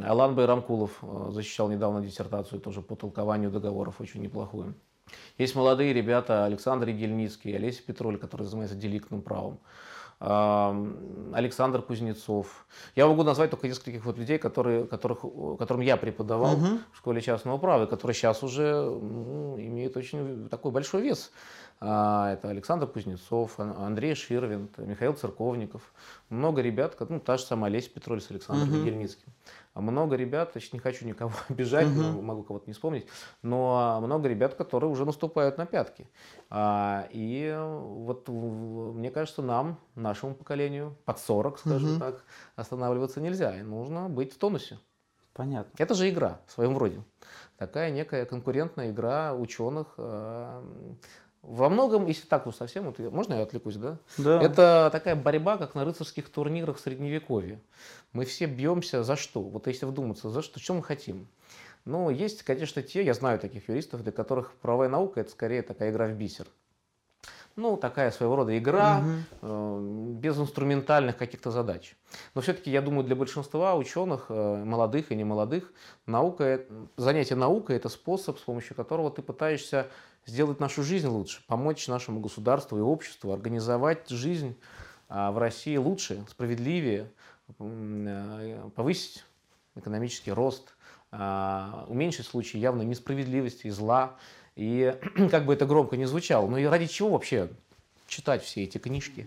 Алан Байрамкулов э, защищал недавно диссертацию тоже по толкованию договоров, очень неплохую. Есть молодые ребята, Александр Егельницкий, Олеся Петроль, который занимается деликтным правом. Александр Кузнецов. Я могу назвать только нескольких вот людей, которые, которых, которым я преподавал угу. в школе частного права, которые сейчас уже ну, имеют очень такой большой вес. А, это Александр Кузнецов, Андрей Ширвинт, Михаил Церковников. Много ребят, ну, та же самая Олеся Петроль с Александром угу. Егельницким. А много ребят, значит, не хочу никого (laughs) обижать, угу. могу кого-то не вспомнить, но много ребят, которые уже наступают на пятки. А, и вот мне кажется, нам, нашему поколению, под 40, скажем угу. так, останавливаться нельзя. И нужно быть в тонусе. Понятно. Это же игра в своем роде. Такая некая конкурентная игра ученых а, во многом, если так вот совсем, вот, можно я отвлекусь, да? Да. Это такая борьба, как на рыцарских турнирах в Средневековье. Мы все бьемся за что? Вот если вдуматься, за что, что мы хотим? Ну, есть, конечно, те, я знаю таких юристов, для которых правовая наука – это скорее такая игра в бисер. Ну, такая своего рода игра, угу. э, без инструментальных каких-то задач. Но все-таки, я думаю, для большинства ученых, э, молодых и немолодых, наука, занятие наукой – это способ, с помощью которого ты пытаешься сделать нашу жизнь лучше, помочь нашему государству и обществу организовать жизнь а, в России лучше, справедливее, э, повысить экономический рост, а, уменьшить случаи явной несправедливости и зла. И (clears throat) как бы это громко не звучало, но и ради чего вообще читать все эти книжки,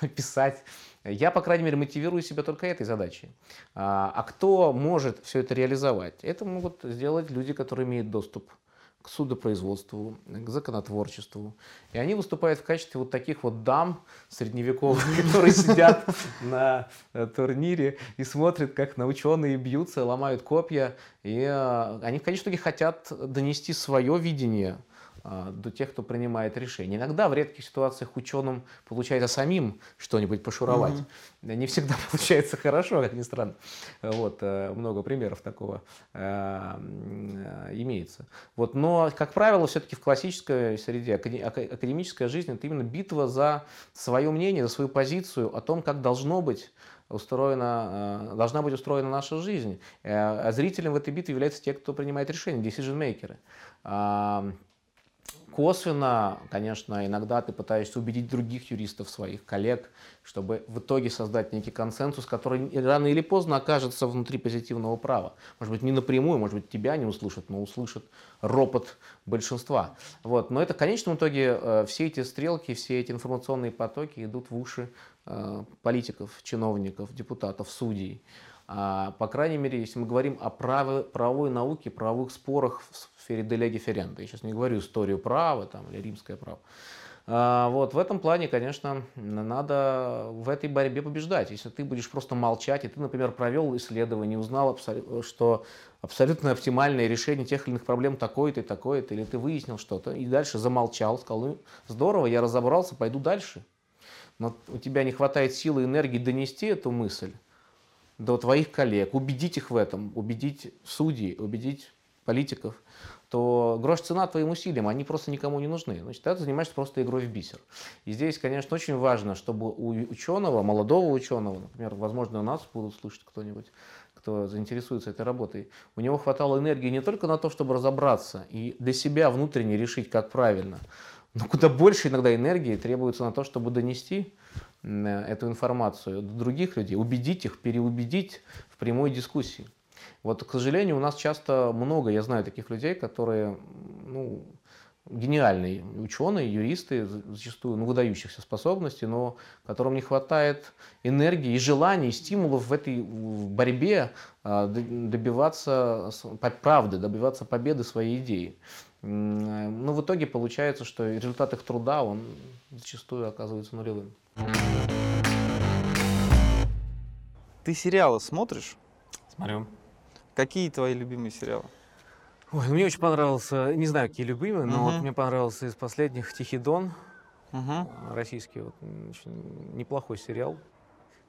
(laughs) писать? Я, по крайней мере, мотивирую себя только этой задачей. А, а кто может все это реализовать? Это могут сделать люди, которые имеют доступ к судопроизводству, к законотворчеству. И они выступают в качестве вот таких вот дам средневековых, (laughs) которые сидят на э, турнире и смотрят, как на ученые бьются, ломают копья. И э, они итоге хотят донести свое видение до тех, кто принимает решения. Иногда в редких ситуациях ученым получается самим что-нибудь пошуровать. Угу. Не всегда (laughs) получается хорошо, как ни странно. Вот, э, много примеров такого э, э, имеется. Вот, но, как правило, все-таки в классической среде, академическая жизнь – это именно битва за свое мнение, за свою позицию о том, как должно быть устроена, должна быть устроена наша жизнь. А зрителем в этой битве являются те, кто принимает решения, decision-makers. Косвенно, конечно, иногда ты пытаешься убедить других юристов, своих коллег, чтобы в итоге создать некий консенсус, который рано или поздно окажется внутри позитивного права. Может быть, не напрямую, может быть, тебя не услышат, но услышат ропот большинства. Вот. Но это в конечном итоге э, все эти стрелки, все эти информационные потоки идут в уши э, политиков, чиновников, депутатов, судей. А, по крайней мере, если мы говорим о праве, правовой науке, правовых спорах в сфере делеги ференда. Я сейчас не говорю историю права там, или римское право. А, вот, в этом плане, конечно, надо в этой борьбе побеждать. Если ты будешь просто молчать, и ты, например, провел исследование, узнал, что абсолютно оптимальное решение тех или иных проблем такое-то и такое-то, или ты выяснил что-то, и дальше замолчал, сказал, ну, здорово, я разобрался, пойду дальше. Но у тебя не хватает силы и энергии донести эту мысль, до твоих коллег, убедить их в этом, убедить судей, убедить политиков, то грош цена твоим усилиям, они просто никому не нужны. Значит, ты занимаешься просто игрой в бисер. И здесь, конечно, очень важно, чтобы у ученого, молодого ученого, например, возможно, у нас будут слышать кто-нибудь, кто заинтересуется этой работой, у него хватало энергии не только на то, чтобы разобраться и для себя внутренне решить, как правильно, но куда больше иногда энергии требуется на то, чтобы донести эту информацию до других людей, убедить их, переубедить в прямой дискуссии. Вот, к сожалению, у нас часто много, я знаю таких людей, которые, ну, гениальные ученые, юристы, зачастую ну, выдающихся способностей, но которым не хватает энергии и желаний, и стимулов в этой борьбе а, добиваться правды, добиваться победы своей идеи. Но в итоге получается, что результат их труда, он зачастую оказывается нулевым. Ты сериалы смотришь? Смотрю. Какие твои любимые сериалы? Ой, ну мне очень понравился, не знаю, какие любимые, но uh-huh. вот мне понравился из последних «Тихий дон», uh-huh. российский, вот, очень неплохой сериал,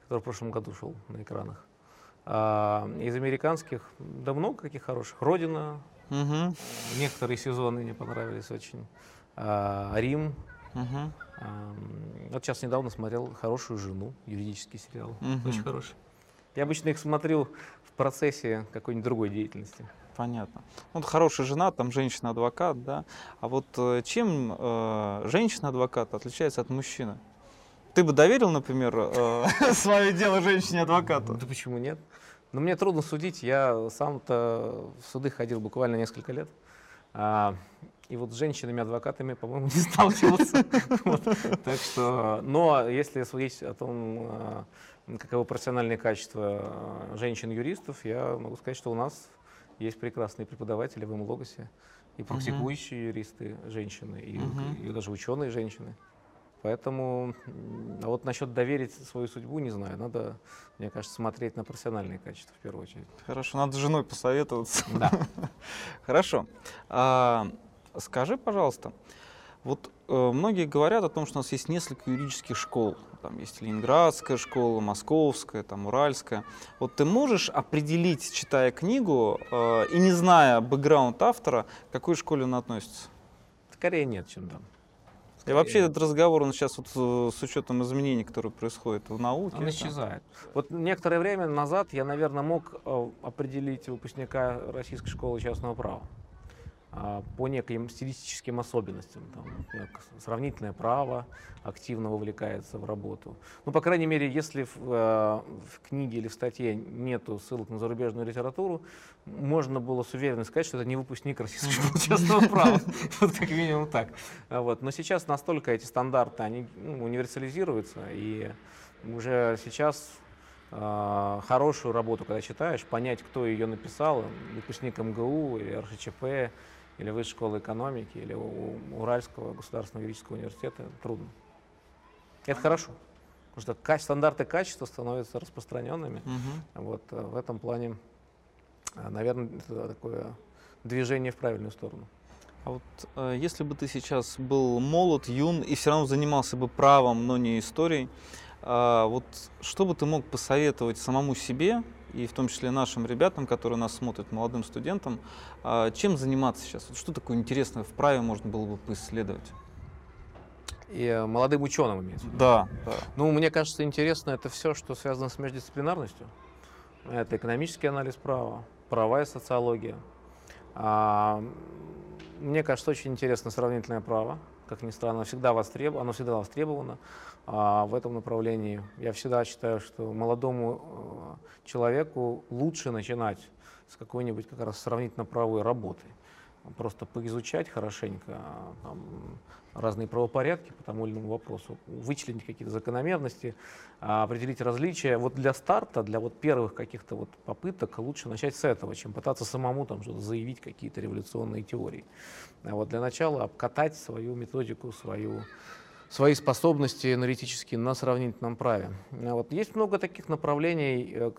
который в прошлом году шел на экранах. А, из американских, да много каких хороших. «Родина», uh-huh. некоторые сезоны мне понравились очень. А, «Рим», uh-huh. а, вот сейчас недавно смотрел «Хорошую жену», юридический сериал, uh-huh. очень хороший. Я обычно их смотрю в процессе какой-нибудь другой деятельности. Понятно. Вот хорошая жена, там женщина-адвокат, да. А вот э, чем э, женщина-адвокат отличается от мужчины? Ты бы доверил, например, э, (laughs) свое дело женщине-адвокату? Да почему нет? Но мне трудно судить. Я сам-то в суды ходил буквально несколько лет. А, и вот с женщинами-адвокатами, по-моему, (laughs) не сталкивался. Так что, но если судить о том, а, каковы профессиональные качества а, женщин-юристов, я могу сказать, что у нас есть прекрасные преподаватели в МЛОГОСе, и практикующие юристы женщины, и даже ученые женщины. Поэтому, а вот насчет доверить свою судьбу, не знаю. Надо, мне кажется, смотреть на профессиональные качества в первую очередь. Хорошо, надо с женой посоветоваться. Да. (laughs) Хорошо. А, скажи, пожалуйста, вот э, многие говорят о том, что у нас есть несколько юридических школ. Там есть Ленинградская школа, Московская, там Уральская. Вот ты можешь определить, читая книгу э, и не зная бэкграунд автора, к какой школе он относится? Скорее нет, чем да. И вообще этот разговор, он сейчас вот э, с учетом изменений, которые происходят в науке. Он исчезает. Вот некоторое время назад я, наверное, мог э, определить выпускника Российской школы частного права. А, по неким стилистическим особенностям. Там, сравнительное право активно вовлекается в работу. Ну, по крайней мере, если в, э, в книге или в статье нету ссылок на зарубежную литературу, можно было с уверенностью сказать, что это не выпускник российского (laughs) частного права. (laughs) Вот как минимум так. Вот. Но сейчас настолько эти стандарты, они ну, универсализируются, и уже сейчас э, хорошую работу, когда читаешь, понять, кто ее написал, выпускник МГУ или РХЧП, или Высшей школы экономики, или у Уральского государственного юридического университета трудно. Это хорошо, потому что стандарты качества становятся распространенными. Угу. Вот э, в этом плане, э, наверное, это такое движение в правильную сторону. А вот э, если бы ты сейчас был молод, юн и все равно занимался бы правом, но не историей, э, вот что бы ты мог посоветовать самому себе и в том числе нашим ребятам, которые нас смотрят, молодым студентам, а, чем заниматься сейчас? Вот что такое интересное в праве можно было бы поисследовать? И э, молодым ученым имеется. Да, да. Ну, мне кажется, интересно это все, что связано с междисциплинарностью. Это экономический анализ права, правовая социология. А, мне кажется, очень интересно сравнительное право. Как ни странно, всегда востребовано, оно всегда востребовано а, в этом направлении. Я всегда считаю, что молодому э, человеку лучше начинать с какой-нибудь как раз сравнительно правовой работы. Просто поизучать хорошенько там, разные правопорядки по тому или иному вопросу, вычленить какие-то закономерности, а, определить различия. Вот для старта, для вот первых каких-то вот попыток лучше начать с этого, чем пытаться самому там что-то заявить, какие-то революционные теории. А вот для начала обкатать свою методику, свою свои способности аналитические на сравнительном праве. А вот есть много таких направлений. Э,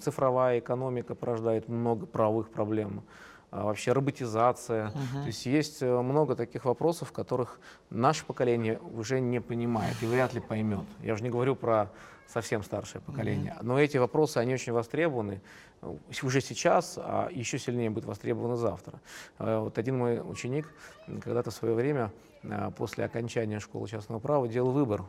цифровая экономика порождает много правовых проблем. а, вообще роботизация. То есть есть э, много таких вопросов, которых наше поколение уже не понимает и вряд ли поймет. Я уже не говорю про совсем старшее поколение. Но эти вопросы, они очень востребованы э, уже сейчас, а еще сильнее будут востребованы завтра. Вот один мой ученик когда-то в свое время после окончания школы частного права делал выбор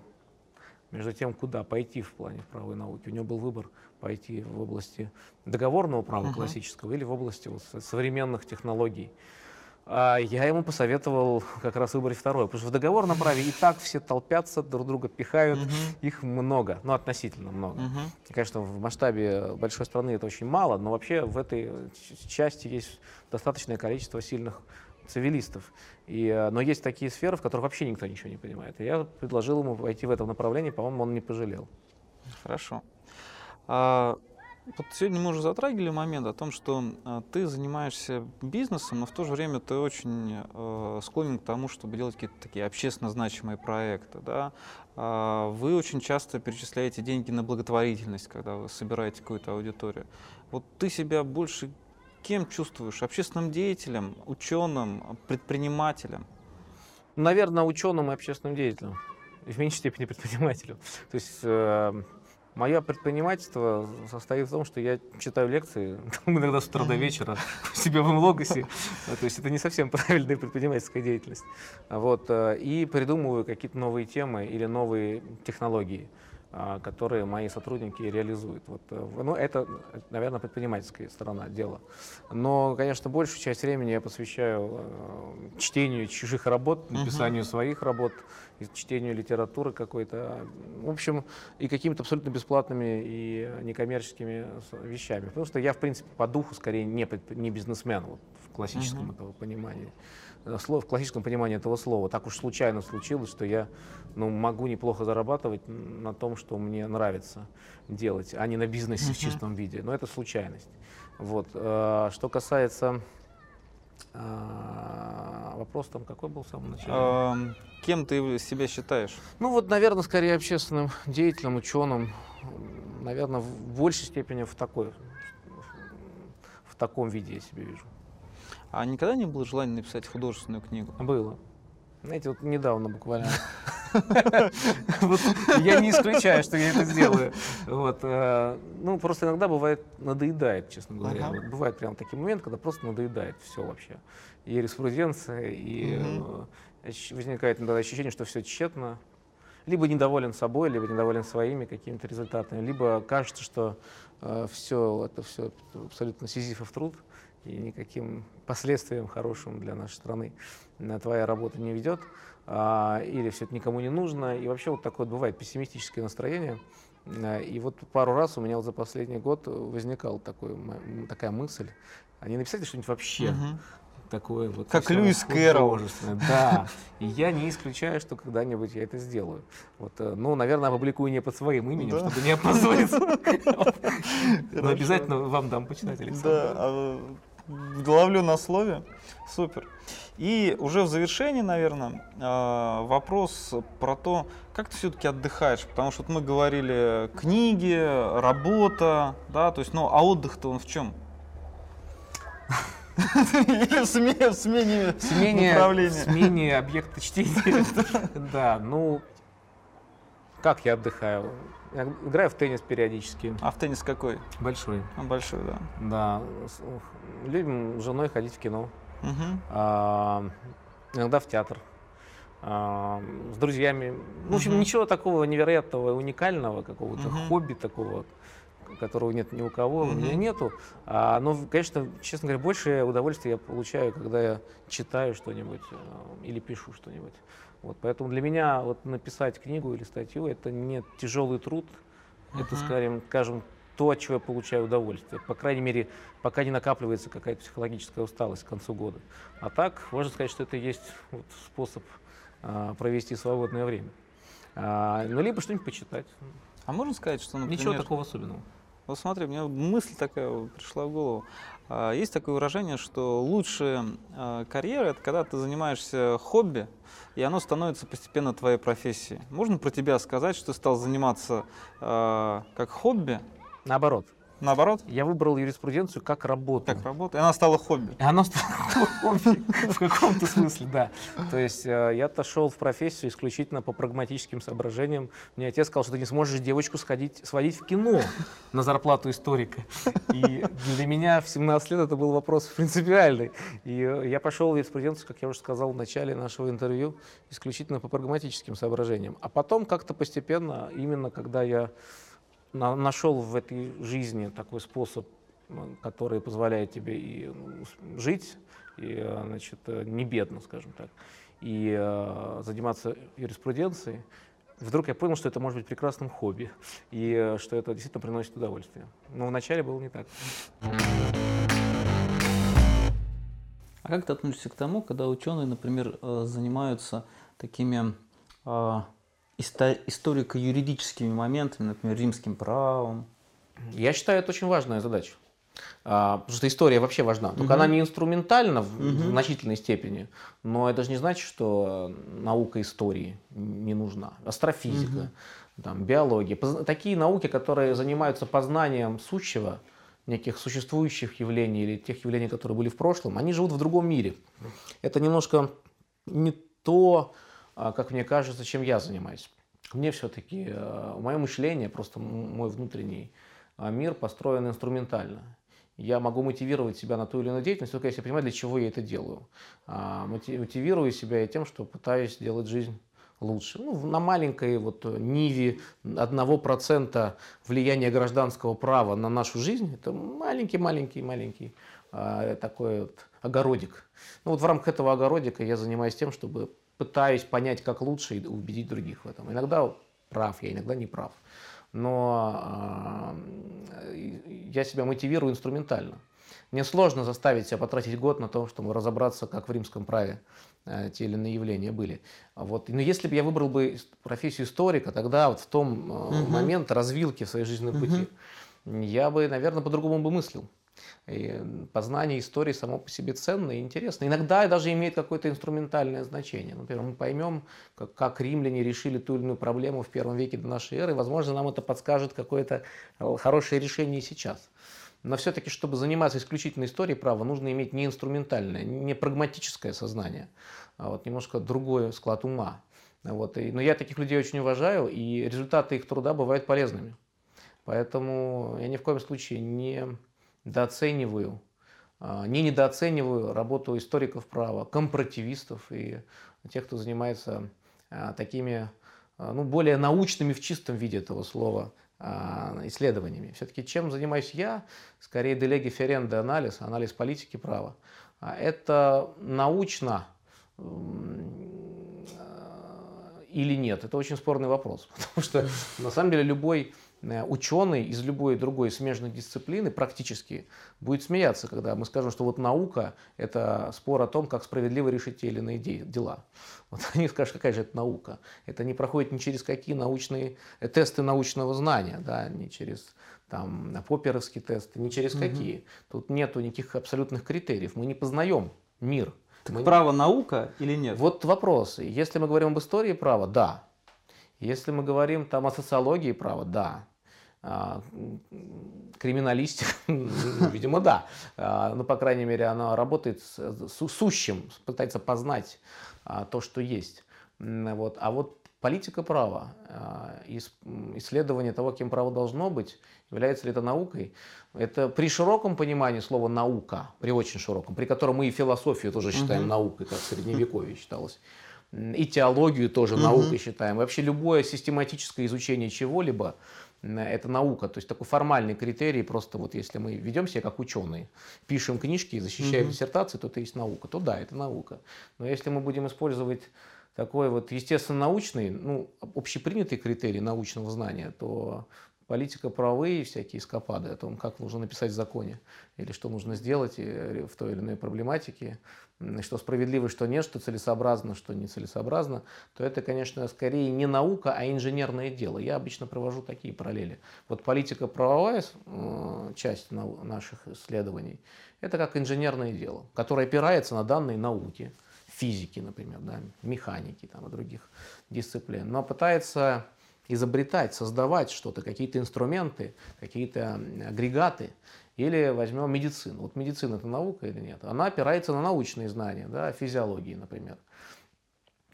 между тем, куда пойти в плане правовой науки. У него был выбор пойти в области договорного права Мгм. классического или в области вот со- современных технологий. А я ему посоветовал как раз выбрать второе, потому что в договорном праве и так все толпятся, друг друга пихают, их много, ну относительно много. И, конечно, в масштабе большой страны это очень мало, но вообще в этой части есть достаточное количество сильных цивилистов. И, э, но есть такие сферы, в которых вообще никто ничего не понимает. И я предложил ему пойти в этом направлении, по-моему, он не пожалел. Хорошо. А, вот сегодня мы уже затрагивали момент о том, что а, ты занимаешься бизнесом, но в то же время ты очень э, склонен к тому, чтобы делать какие-то такие общественно значимые проекты. Да? А, вы очень часто перечисляете деньги на благотворительность, когда вы собираете какую-то аудиторию. Вот ты себя больше кем чувствуешь? Общественным деятелем, ученым, предпринимателем? Наверное, ученым и общественным деятелем, и в меньшей степени предпринимателем. (laughs) То есть э, мое предпринимательство состоит в том, что я читаю лекции, (laughs) иногда с утра до вечера (laughs) у себя в логосе. То есть это не совсем правильная предпринимательская деятельность. Вот, э, и придумываю какие-то новые темы или новые технологии которые мои сотрудники реализуют. Вот, э, ну, это, наверное, предпринимательская сторона дела. Но, конечно, большую часть времени я посвящаю э, чтению чужих работ, написанию своих работ, чтению литературы какой-то. В общем, и какими-то абсолютно бесплатными и некоммерческими вещами. Потому что я, в принципе, по духу скорее не, предп- не бизнесмен вот, в классическом этого понимании. Э, в классическом понимании этого слова. Так уж случайно случилось, что я ну, могу неплохо зарабатывать на том, что мне нравится делать, а не на бизнесе в чистом виде. Но это случайность. Вот. э, Что касается а, вопрос там какой был в самом начале? Ам, Кем ты себя считаешь? Ну вот, наверное, скорее общественным деятелем, ученым, наверное, в большей степени в такой, в таком виде я себя вижу. А никогда не было желания написать художественную книгу? Было. Знаете, вот недавно буквально. (laughs) Я не исключаю, что я это сделаю. Вот, э, Ну, просто иногда бывает надоедает, честно говоря. Вот Бывает прям такие моменты, когда просто надоедает все вообще. И юриспруденция, и э, возникает иногда ощущение, что все тщетно. Либо недоволен собой, либо недоволен своими какими-то результатами, либо кажется, что все это все абсолютно сизифов труд, и никаким последствиям хорошим для нашей страны твоя работа не ведет, а, или все это никому не нужно. И вообще вот такое бывает пессимистическое настроение. Э, И вот пару раз у меня вот за последний год возникала такой, такая мысль, а не написать что-нибудь вообще такое вот. Как Льюис Кэрролл. Да. (laughs) И я не исключаю, что когда-нибудь я это сделаю. Вот, э, ну, наверное, опубликую не под своим именем, Да. чтобы не опозориться. (laughs) Но обязательно вам дам почитать, Александр. Да, а, ловлю на слове. Супер. И уже в завершении, наверное, а, вопрос про то, как ты все-таки отдыхаешь, потому что вот мы говорили книги, работа, да, то есть, ну, а отдых-то он в чем? Или в смене, в смене Смене, направления. смене объекта чтения. (laughs) Да, ну, как я отдыхаю? Я играю в теннис периодически. А в теннис какой? Большой. А, большой, да. Да. Любим с женой ходить в кино. Мгм. А, иногда в театр. А, с друзьями. Ну, в общем, ничего такого невероятного, уникального, какого-то Мгм. хобби такого, которого нет ни у кого, у меня нету. А, но, конечно, честно говоря, большее удовольствие я получаю, когда я читаю что-нибудь э, или пишу что-нибудь. Вот, поэтому для меня вот написать книгу или статью это не тяжелый труд, это, Мгм. скажем, скажем, то, от чего я получаю удовольствие. По крайней мере, пока не накапливается какая-то психологическая усталость к концу года. А так, можно сказать, что это есть вот способ а, провести свободное время. А, ну, либо что-нибудь почитать. А можно сказать, что, например... Ничего такого особенного. Вот смотри, мне мысль такая пришла в голову. А, Есть такое выражение, что лучшая а, карьера это когда ты занимаешься хобби, и оно становится постепенно твоей профессией. Можно про тебя сказать, что ты стал заниматься а, как хобби? Наоборот. Наоборот? Я выбрал юриспруденцию как работу. Как работу. И она стала хобби. И оно стало хобби в каком-то смысле, да. То есть э, я отошел в профессию исключительно по прагматическим соображениям. Мне отец сказал, что ты не сможешь девочку сходить, сводить в кино на зарплату историка. И для меня в 17 лет это был вопрос принципиальный. И э, я пошел в юриспруденцию, как я уже сказал в начале нашего интервью, исключительно по прагматическим соображениям. А потом как-то постепенно, именно когда я на, нашел в этой жизни такой способ, который позволяет тебе и ну, жить, и э, значит, э, не бедно, скажем так, и э, заниматься юриспруденцией, вдруг я понял, что это может быть прекрасным хобби, и э, что это действительно приносит удовольствие. Но вначале было не так. А как ты относишься к тому, когда ученые, например, э, занимаются такими э, историко-юридическими моментами, например, римским правом? Я считаю, это очень важная задача. А, потому что история вообще важна. Только угу. она не инструментальна в, угу. значительной степени, но это же не значит, что наука истории не нужна. Астрофизика, угу. там, биология. Такие науки, которые занимаются познанием сущего, неких существующих явлений или тех явлений, которые были в прошлом, они живут в другом мире. Это немножко не то, как мне кажется, чем я занимаюсь. Мне все-таки, а, мое мышление, просто мой внутренний а, мир построен инструментально. Я могу мотивировать себя на ту или иную деятельность, только если я понимаю, для чего я это делаю. Мотивирую себя и тем, что пытаюсь сделать жизнь лучше. Ну, на маленькой вот ниве одного процента влияния гражданского права на нашу жизнь, это маленький-маленький-маленький такой вот огородик. Ну вот в рамках этого огородика я занимаюсь тем, чтобы пытаюсь понять, как лучше и убедить других в этом. Иногда прав я, иногда не прав. Но э, я себя мотивирую инструментально. Мне сложно заставить себя потратить год на то, чтобы разобраться, как в римском праве э, те или иные явления были. Вот. Но если бы я выбрал бы профессию историка, тогда вот в том э, угу. момент развилки в своей жизненной пути, угу. я бы, наверное, по-другому бы мыслил. И познание истории само по себе ценно и интересно. Иногда даже имеет какое-то инструментальное значение. Например, мы поймем, как, как римляне решили ту или иную проблему в первом веке до нашей эры, возможно, нам это подскажет какое-то э, хорошее решение сейчас. Но все-таки, чтобы заниматься исключительно историей права, нужно иметь не инструментальное, не прагматическое сознание, а вот немножко другой склад ума. Вот. И, но я таких людей очень уважаю, и результаты их труда бывают полезными. Поэтому я ни в коем случае не недооцениваю, а, не недооцениваю работу историков права, компаративистов и тех, кто занимается а, такими а, ну, более научными в чистом виде этого слова исследованиями. Все-таки чем занимаюсь я? Скорее делеги ференде анализ, анализ политики права. Это научно или нет? Это очень спорный вопрос, (laughs) потому что на самом деле любой ученый из любой другой смежной дисциплины практически будет смеяться, когда мы скажем, что вот наука – это спор о том, как справедливо решить те или иные дела. (laughs) Вот они скажут, какая же это наука. Это не проходит ни через какие научные э, тесты научного знания, да, ни через там, поперовские тесты, ни через угу. какие. Тут нету никаких абсолютных критериев. Мы не познаем мир. Так мы... право наука или нет? Вот вопрос. Если мы говорим об истории права, да. Если мы говорим там о социологии права, да. А, криминалистика, (laughs) видимо, да. А, ну, по крайней мере, она работает с сущим, пытается познать а, то, что есть. Вот. А вот политика права, исследование того, кем право должно быть, является ли это наукой, это при широком понимании слова «наука», при очень широком, при котором мы и философию тоже считаем угу. наукой, как в Средневековье считалось, и теологию тоже угу. наукой считаем. Вообще любое систематическое изучение чего-либо – это наука, то есть такой формальный критерий, просто вот если мы ведем себя как ученые, пишем книжки, защищаем угу. диссертации, то это есть наука, то да, это наука. Но если мы будем использовать такой вот естественно-научный, ну, общепринятый критерий научного знания, то политика правовые всякие эскапады о том, как нужно написать в законе или что нужно сделать э, в той или иной проблематике, что справедливо, что нет, что целесообразно, что нецелесообразно, то это, конечно, скорее не наука, а инженерное дело. Я обычно провожу такие параллели. Вот политика правовая э, часть наших исследований, это как инженерное дело, которое опирается на данные науки, физики, например, да, механики там, и других дисциплин, но пытается изобретать, создавать что-то, какие-то инструменты, какие-то агрегаты. Или возьмем медицину. Вот медицина это наука или нет? Она опирается на научные знания, да, физиологии, например,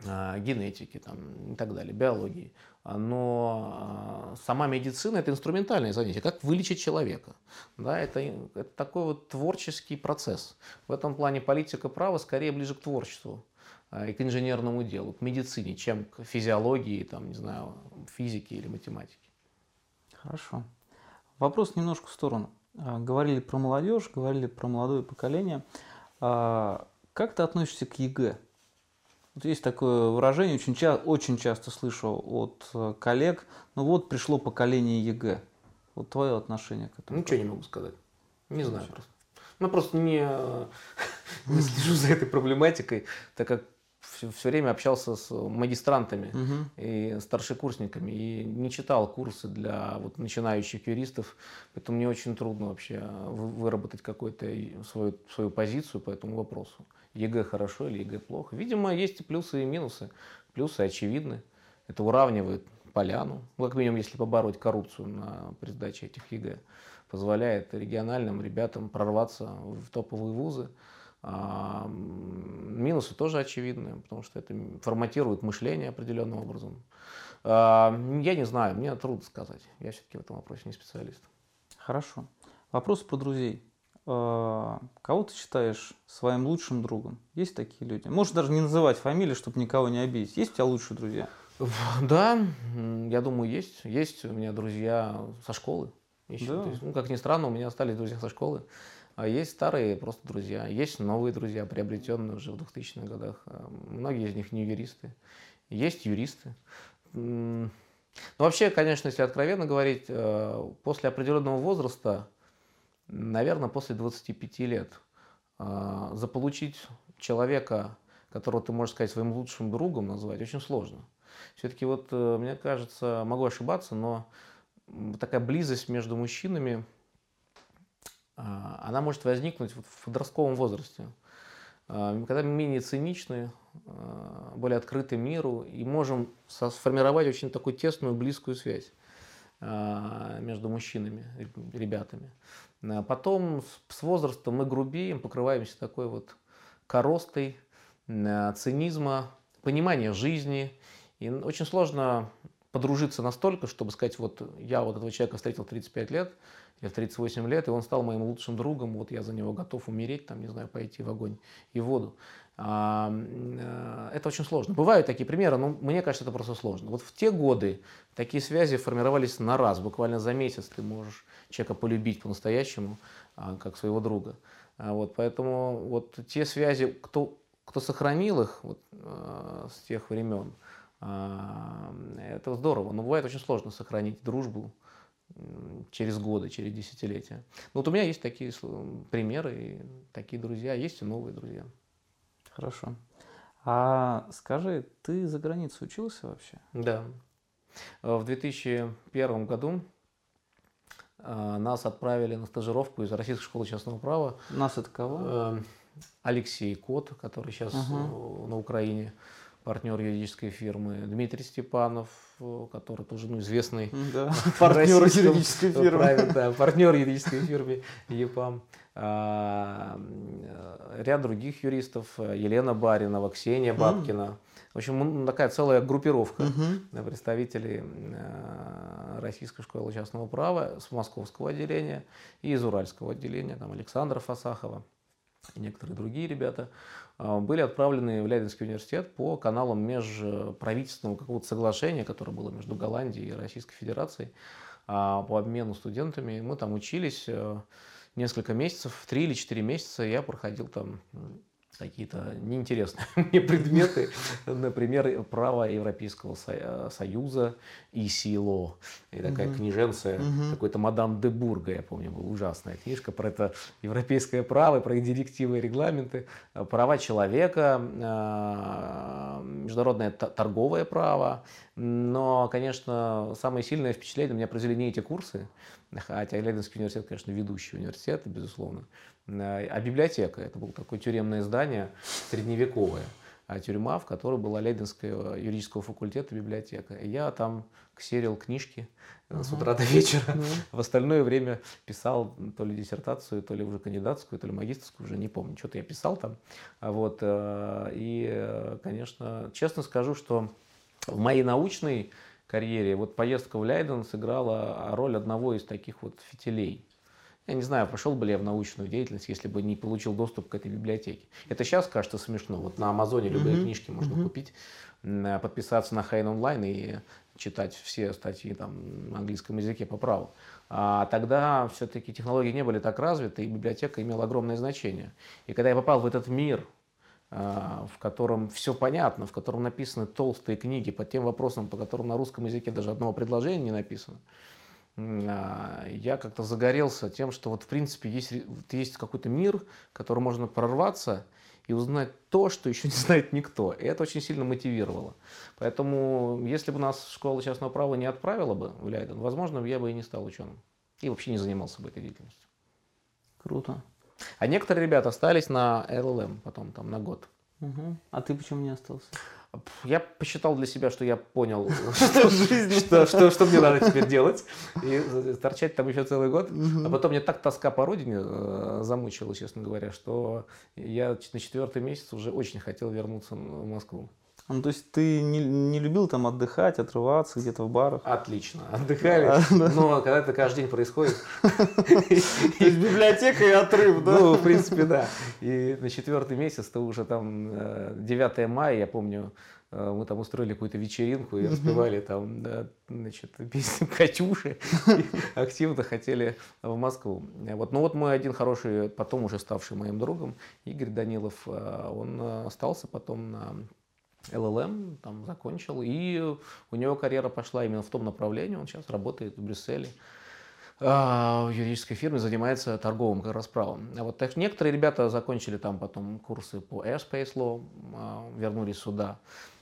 а, генетики там, и так далее, биологии. Но а, сама медицина это инструментальное занятие. Как вылечить человека? Да, это, это такой вот творческий процесс. В этом плане политика права скорее ближе к творчеству и к инженерному делу, к медицине, чем к физиологии, там, не знаю, физике или математике. Хорошо. Вопрос немножко в сторону. А, говорили про молодежь, говорили про молодое поколение. А, как ты относишься к ЕГЭ? Вот есть такое выражение, очень, ча очень часто слышу от э, коллег, ну вот пришло поколение ЕГЭ. Вот твое отношение к этому? Ничего не могу сказать. Не знаю просто. Ну, просто не, (laughs) не слежу за этой проблематикой, так как все, все время общался с магистрантами угу. и старшекурсниками и не читал курсы для вот, начинающих юристов, поэтому мне очень трудно вообще выработать какую-то свою, свою позицию по этому вопросу. ЕГЭ хорошо или ЕГЭ плохо. Видимо, есть и плюсы и минусы. Плюсы очевидны. Это уравнивает поляну, ну, как минимум, если побороть коррупцию на при сдаче этих ЕГЭ, позволяет региональным ребятам прорваться в топовые вузы. А, минусы тоже очевидны, потому что это форматирует мышление определенным образом. А, я не знаю, мне трудно сказать. Я все-таки в этом вопросе не специалист. Хорошо. Вопрос про друзей. А, кого ты считаешь своим лучшим другом? Есть такие люди? Можешь даже не называть фамилии, чтобы никого не обидеть. Есть у тебя лучшие друзья? Да, я думаю, есть. Есть у меня друзья со школы. Еще. Да. есть, ну, как ни странно, у меня остались друзья со школы. А есть старые просто друзья, есть новые друзья, приобретенные уже в 2000-х годах. А многие из них не юристы. Есть юристы. Но вообще, конечно, если откровенно говорить, э, после определенного возраста, наверное, после 25 лет, э, заполучить человека, которого ты можешь сказать своим лучшим другом назвать, очень сложно. Все-таки вот, э, мне кажется, могу ошибаться, но такая близость между мужчинами – она может возникнуть в подростковом возрасте, а, когда мы менее циничны, а, более открыты миру и можем сформировать очень такую тесную, близкую связь между мужчинами, ребятами. Потом с возрастом мы грубеем, покрываемся такой вот коростой, цинизма, понимания жизни. И очень сложно подружиться настолько, чтобы сказать, вот я вот этого человека встретил 35 лет, я в 38 лет, и он стал моим лучшим другом, вот я за него готов умереть, там, не знаю, пойти в огонь и в воду. А, э, это очень сложно. Бывают такие примеры, но мне кажется, это просто сложно. Вот в те годы такие связи формировались на раз, буквально за месяц ты можешь человека полюбить по-настоящему, а, как своего друга. А вот, поэтому вот те связи, кто, кто сохранил их вот, э, с тех времен, это здорово. Но бывает очень сложно сохранить дружбу через годы, через десятилетия. Но вот у меня есть такие примеры, и такие друзья, есть и новые друзья. Хорошо. А скажи, ты за границей учился вообще? Да. В 2001 году а, нас отправили на стажировку из Российской школы частного права. Нас это кого? Э, Алексей Кот, который сейчас угу. на Украине партнер юридической фирмы, Дмитрий Степанов, который тоже ну, известный да, (laughs) (laughs) партнер юридической (laughs) фирмы. Правильно, да, партнер юридической фирмы ЕПАМ. А, ряд других юристов, Елена Баринова, Ксения Бабкина. В общем, такая целая группировка uh представителей Российской школы частного права с московского отделения и из Уральского отделения, там Александра Фасахова и некоторые другие ребята. А, были отправлены в Лядинский университет по каналам межправительственного какого-то соглашения, которое было между Голландией и Российской Федерацией а, по обмену студентами. Мы там учились э, несколько месяцев, три или четыре месяца. Я проходил там какие-то неинтересные (laughs) мне предметы, например, право Европейского Союза и СИЛО. И такая угу. книженция, угу. какой-то мадам де Бурга, я помню, была ужасная книжка про это европейское право, про директивы и регламенты, права человека, а, международное торговое право. Но, конечно, самое сильное впечатление у меня произвели не эти курсы, хотя Лединский университет, конечно, ведущий университет, безусловно, а библиотека. Это было такое тюремное здание средневековое. а, тюрьма, в которой была Лейденская юридического факультета библиотека. И я там ксерил книжки uh-huh. с утра до вечера. Uh-huh. В остальное время писал то ли диссертацию, то ли уже кандидатскую, то ли магистрскую, уже не помню. Что-то я писал там. Вот. И, конечно, честно скажу, что в моей научной карьере вот поездка в Лейден сыграла роль одного из таких вот фитилей. Я не знаю, пошел бы ли я в научную деятельность, если бы не получил доступ к этой библиотеке. Это сейчас кажется смешно. Вот на Амазоне любые mm-hmm. книжки можно mm-hmm. купить, подписаться на Хайн онлайн и читать все статьи там, на английском языке по праву. А тогда все-таки технологии не были так развиты, и библиотека имела огромное значение. И когда я попал в этот мир, а, в котором все понятно, в котором написаны толстые книги по тем вопросам, по которым на русском языке даже одного предложения не написано, я как-то загорелся тем, что вот в принципе есть, есть какой-то мир, который можно прорваться и узнать то, что еще (laughs) не знает никто. И это очень сильно мотивировало. Поэтому, если бы нас школа частного права не отправила бы в Лейден, возможно, я бы и не стал ученым. И вообще не занимался бы этой деятельностью. Круто. А некоторые ребята остались на LLM потом, там, на год. Угу. А ты почему не остался? Я посчитал для себя, что я понял, (laughs) (laughs) (laughs) что, что, мне надо теперь делать. И торчать там еще целый год. А потом мне так тоска по родине э, замучила, честно говоря, что я на четвертый месяц уже очень хотел вернуться в Москву. Ну, то есть ты не, не любил там отдыхать, отрываться где-то в барах? Отлично, отдыхали. (laughs) Но когда это каждый день происходит... (laughs) То есть библиотека и отрыв, да? Ну, в принципе, да. И на четвертый месяц, то уже там 9 э, мая, я помню, э, мы там устроили какую-то вечеринку и распевали там, да, значит, песню «Катюши», активно хотели в Москву. Вот. Ну вот мой один хороший, потом уже ставший моим другом, Игорь Данилов, э, он остался потом на ЛЛМ, там закончил, и у него карьера пошла именно в том направлении, он сейчас работает в Брюсселе а, в юридической фирме, занимается торговым как раз правом. А вот так, некоторые ребята закончили там потом курсы по airspace law, а, вернулись сюда.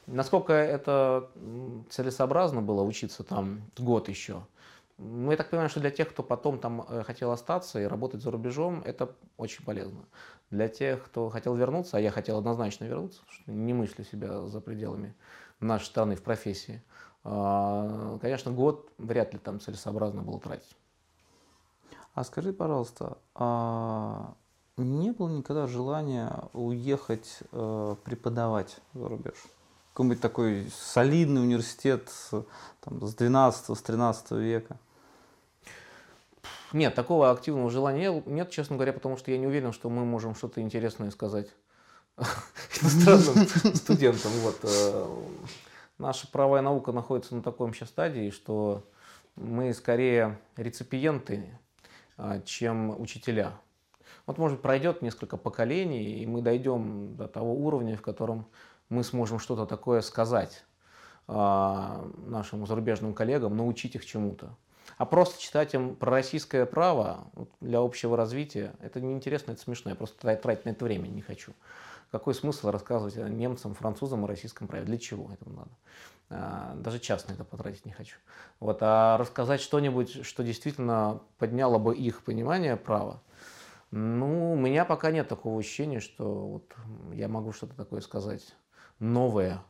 Насколько это целесообразно было учиться там год еще, ну, я так понимаю, что для тех, кто потом там э, хотел остаться и работать за рубежом, это очень полезно. Для тех, кто хотел вернуться, а я хотел однозначно вернуться, что не мыслю себя за пределами нашей страны в профессии, а, конечно, год вряд ли там целесообразно было тратить. А скажи, пожалуйста, а не было никогда желания уехать э, преподавать за рубеж? Какой-нибудь такой солидный университет там, с 12 с 13 века? Нет, такого активного желания нет, честно говоря, потому что я не уверен, что мы можем что-то интересное сказать (laughs) иностранным (laughs) студентам. Вот. Э, наша правая наука находится на таком сейчас стадии, что мы скорее реципиенты, а, чем учителя. Вот, может, пройдет несколько поколений, и мы дойдем до того уровня, в котором мы сможем что-то такое сказать а, нашим зарубежным коллегам, научить их чему-то. А просто читать им про российское право для общего развития, это неинтересно, это смешно. Я просто тратить на это время не хочу. Какой смысл рассказывать немцам, французам о российском праве? Для чего это надо? А, даже час на это потратить не хочу. Вот, а рассказать что-нибудь, что действительно подняло бы их понимание права, ну, у меня пока нет такого ощущения, что вот я могу что-то такое сказать новое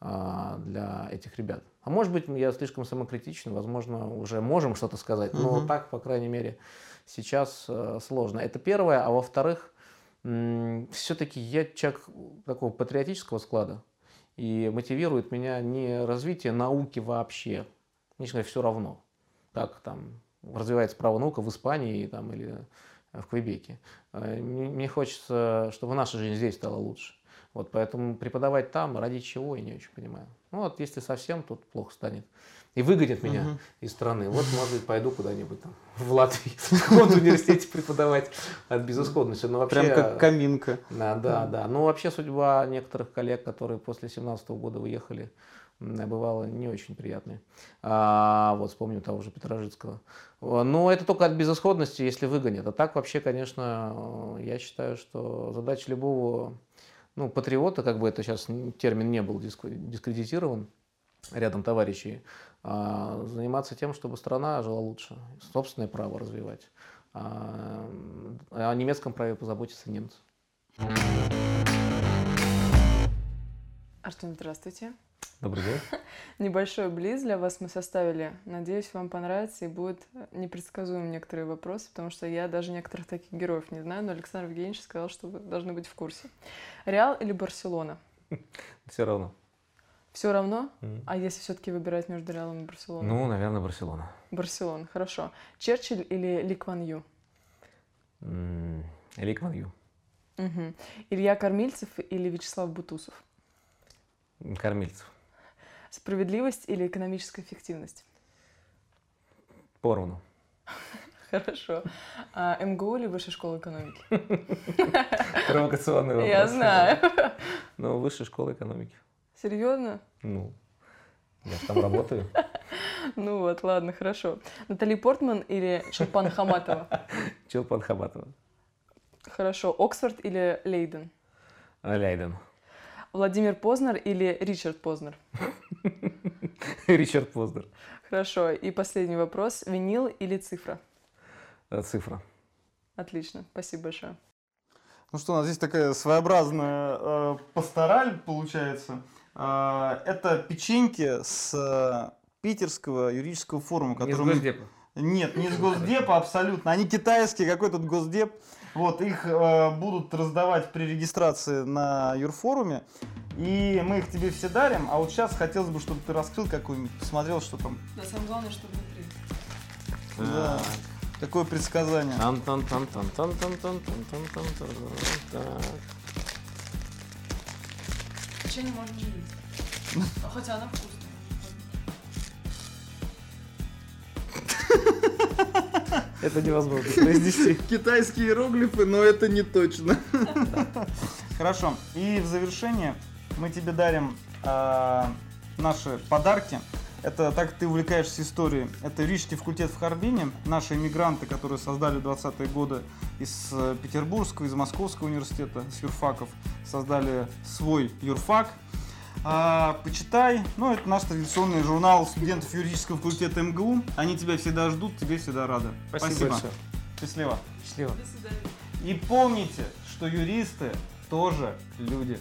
а, для этих ребят. А может быть, я слишком самокритичен, возможно, уже можем что-то сказать, но угу. так, по крайней мере, сейчас э, сложно. Это первое. А во-вторых, все-таки я человек такого патриотического склада, и мотивирует меня не развитие науки вообще. Мне говоря, все равно, как там развивается право наука в Испании там, или в Квебеке. Э, мне хочется, чтобы наша жизнь здесь стала лучше. Вот поэтому преподавать там, ради чего, я не очень понимаю. Ну вот если совсем, тут плохо станет. И выгонят меня угу. из страны. Вот, может быть, пойду куда-нибудь там в Латвии, (laughs) в каком университете преподавать от безысходности. Но вообще, Прям как каминка. Да, да, да. Ну вообще судьба некоторых коллег, которые после 17 года уехали, бывало не очень приятные. А, вот вспомню того же Петрожицкого. Но это только от безысходности, если выгонят. А так вообще, конечно, я считаю, что задача любого ну, патриота, как бы это сейчас термин не был дискредитирован рядом товарищей, а заниматься тем, чтобы страна жила лучше, собственное право развивать. А о немецком праве позаботиться немцы. Артем, здравствуйте. Добрый день. (laughs) Небольшой близ для вас мы составили. Надеюсь, вам понравится и будет непредсказуем некоторые вопросы, потому что я даже некоторых таких героев не знаю, но Александр Евгеньевич сказал, что вы должны быть в курсе. Реал или Барселона? (laughs) Все равно. Все равно? М. А если все-таки выбирать между Реалом и Барселоной? Ну, наверное, Барселона. Барселона, хорошо. Черчилль или Ли Кван Ю? М, Лик Ван Ю. Мгм. Илья Кормильцев или Вячеслав Бутусов? Кормильцев. Справедливость или экономическая эффективность? Поровну. (laughs) Хорошо. А МГУ или Высшая школа экономики? (laughs) Провокационный вопрос. Я знаю. Ну, высшая школа экономики. Серьезно? Ну, я же там работаю. (laughs) Ну вот, ладно, хорошо. Натали Портман или Чулпан Хаматова? (laughs) Челпан Хабатова. Хорошо. Оксфорд или Лейден? Лейден. Владимир Познер или Ричард Познер? Ричард Познер. Хорошо. И последний вопрос. Винил или цифра? Э, Цифра. Отлично. Спасибо большое. Ну что, у нас здесь такая своеобразная э, пастораль получается. Э, это печеньки с э, питерского юридического форума, Из который мы- Госдепа. Нет, не из Госдепа абсолютно. Они китайские, какой тут Госдеп. Вот, их э, будут раздавать при регистрации на юрфоруме. И мы их тебе все дарим. А вот сейчас хотелось бы, чтобы ты раскрыл какой-нибудь, посмотрел, что там. Да, самое главное, что внутри. Да. Какое предсказание. Так. Печенье можно не любить. Хотя она вкусная. Это невозможно произнести. Китайские иероглифы, но это не точно. Хорошо. И в завершение мы тебе дарим наши подарки. Это так ты увлекаешься историей. Это юридический факультет в Харбине. Наши иммигранты, которые создали в 20-е годы из э, Петербургского, из Московского университета, с юрфаков, создали свой юрфак. А, почитай. Ну, это наш традиционный журнал студентов юридического факультета МГУ. Они тебя всегда ждут, тебе всегда рады. Спасибо большое. Счастливо. Счастливо. До свидания. И помните, что юристы тоже люди.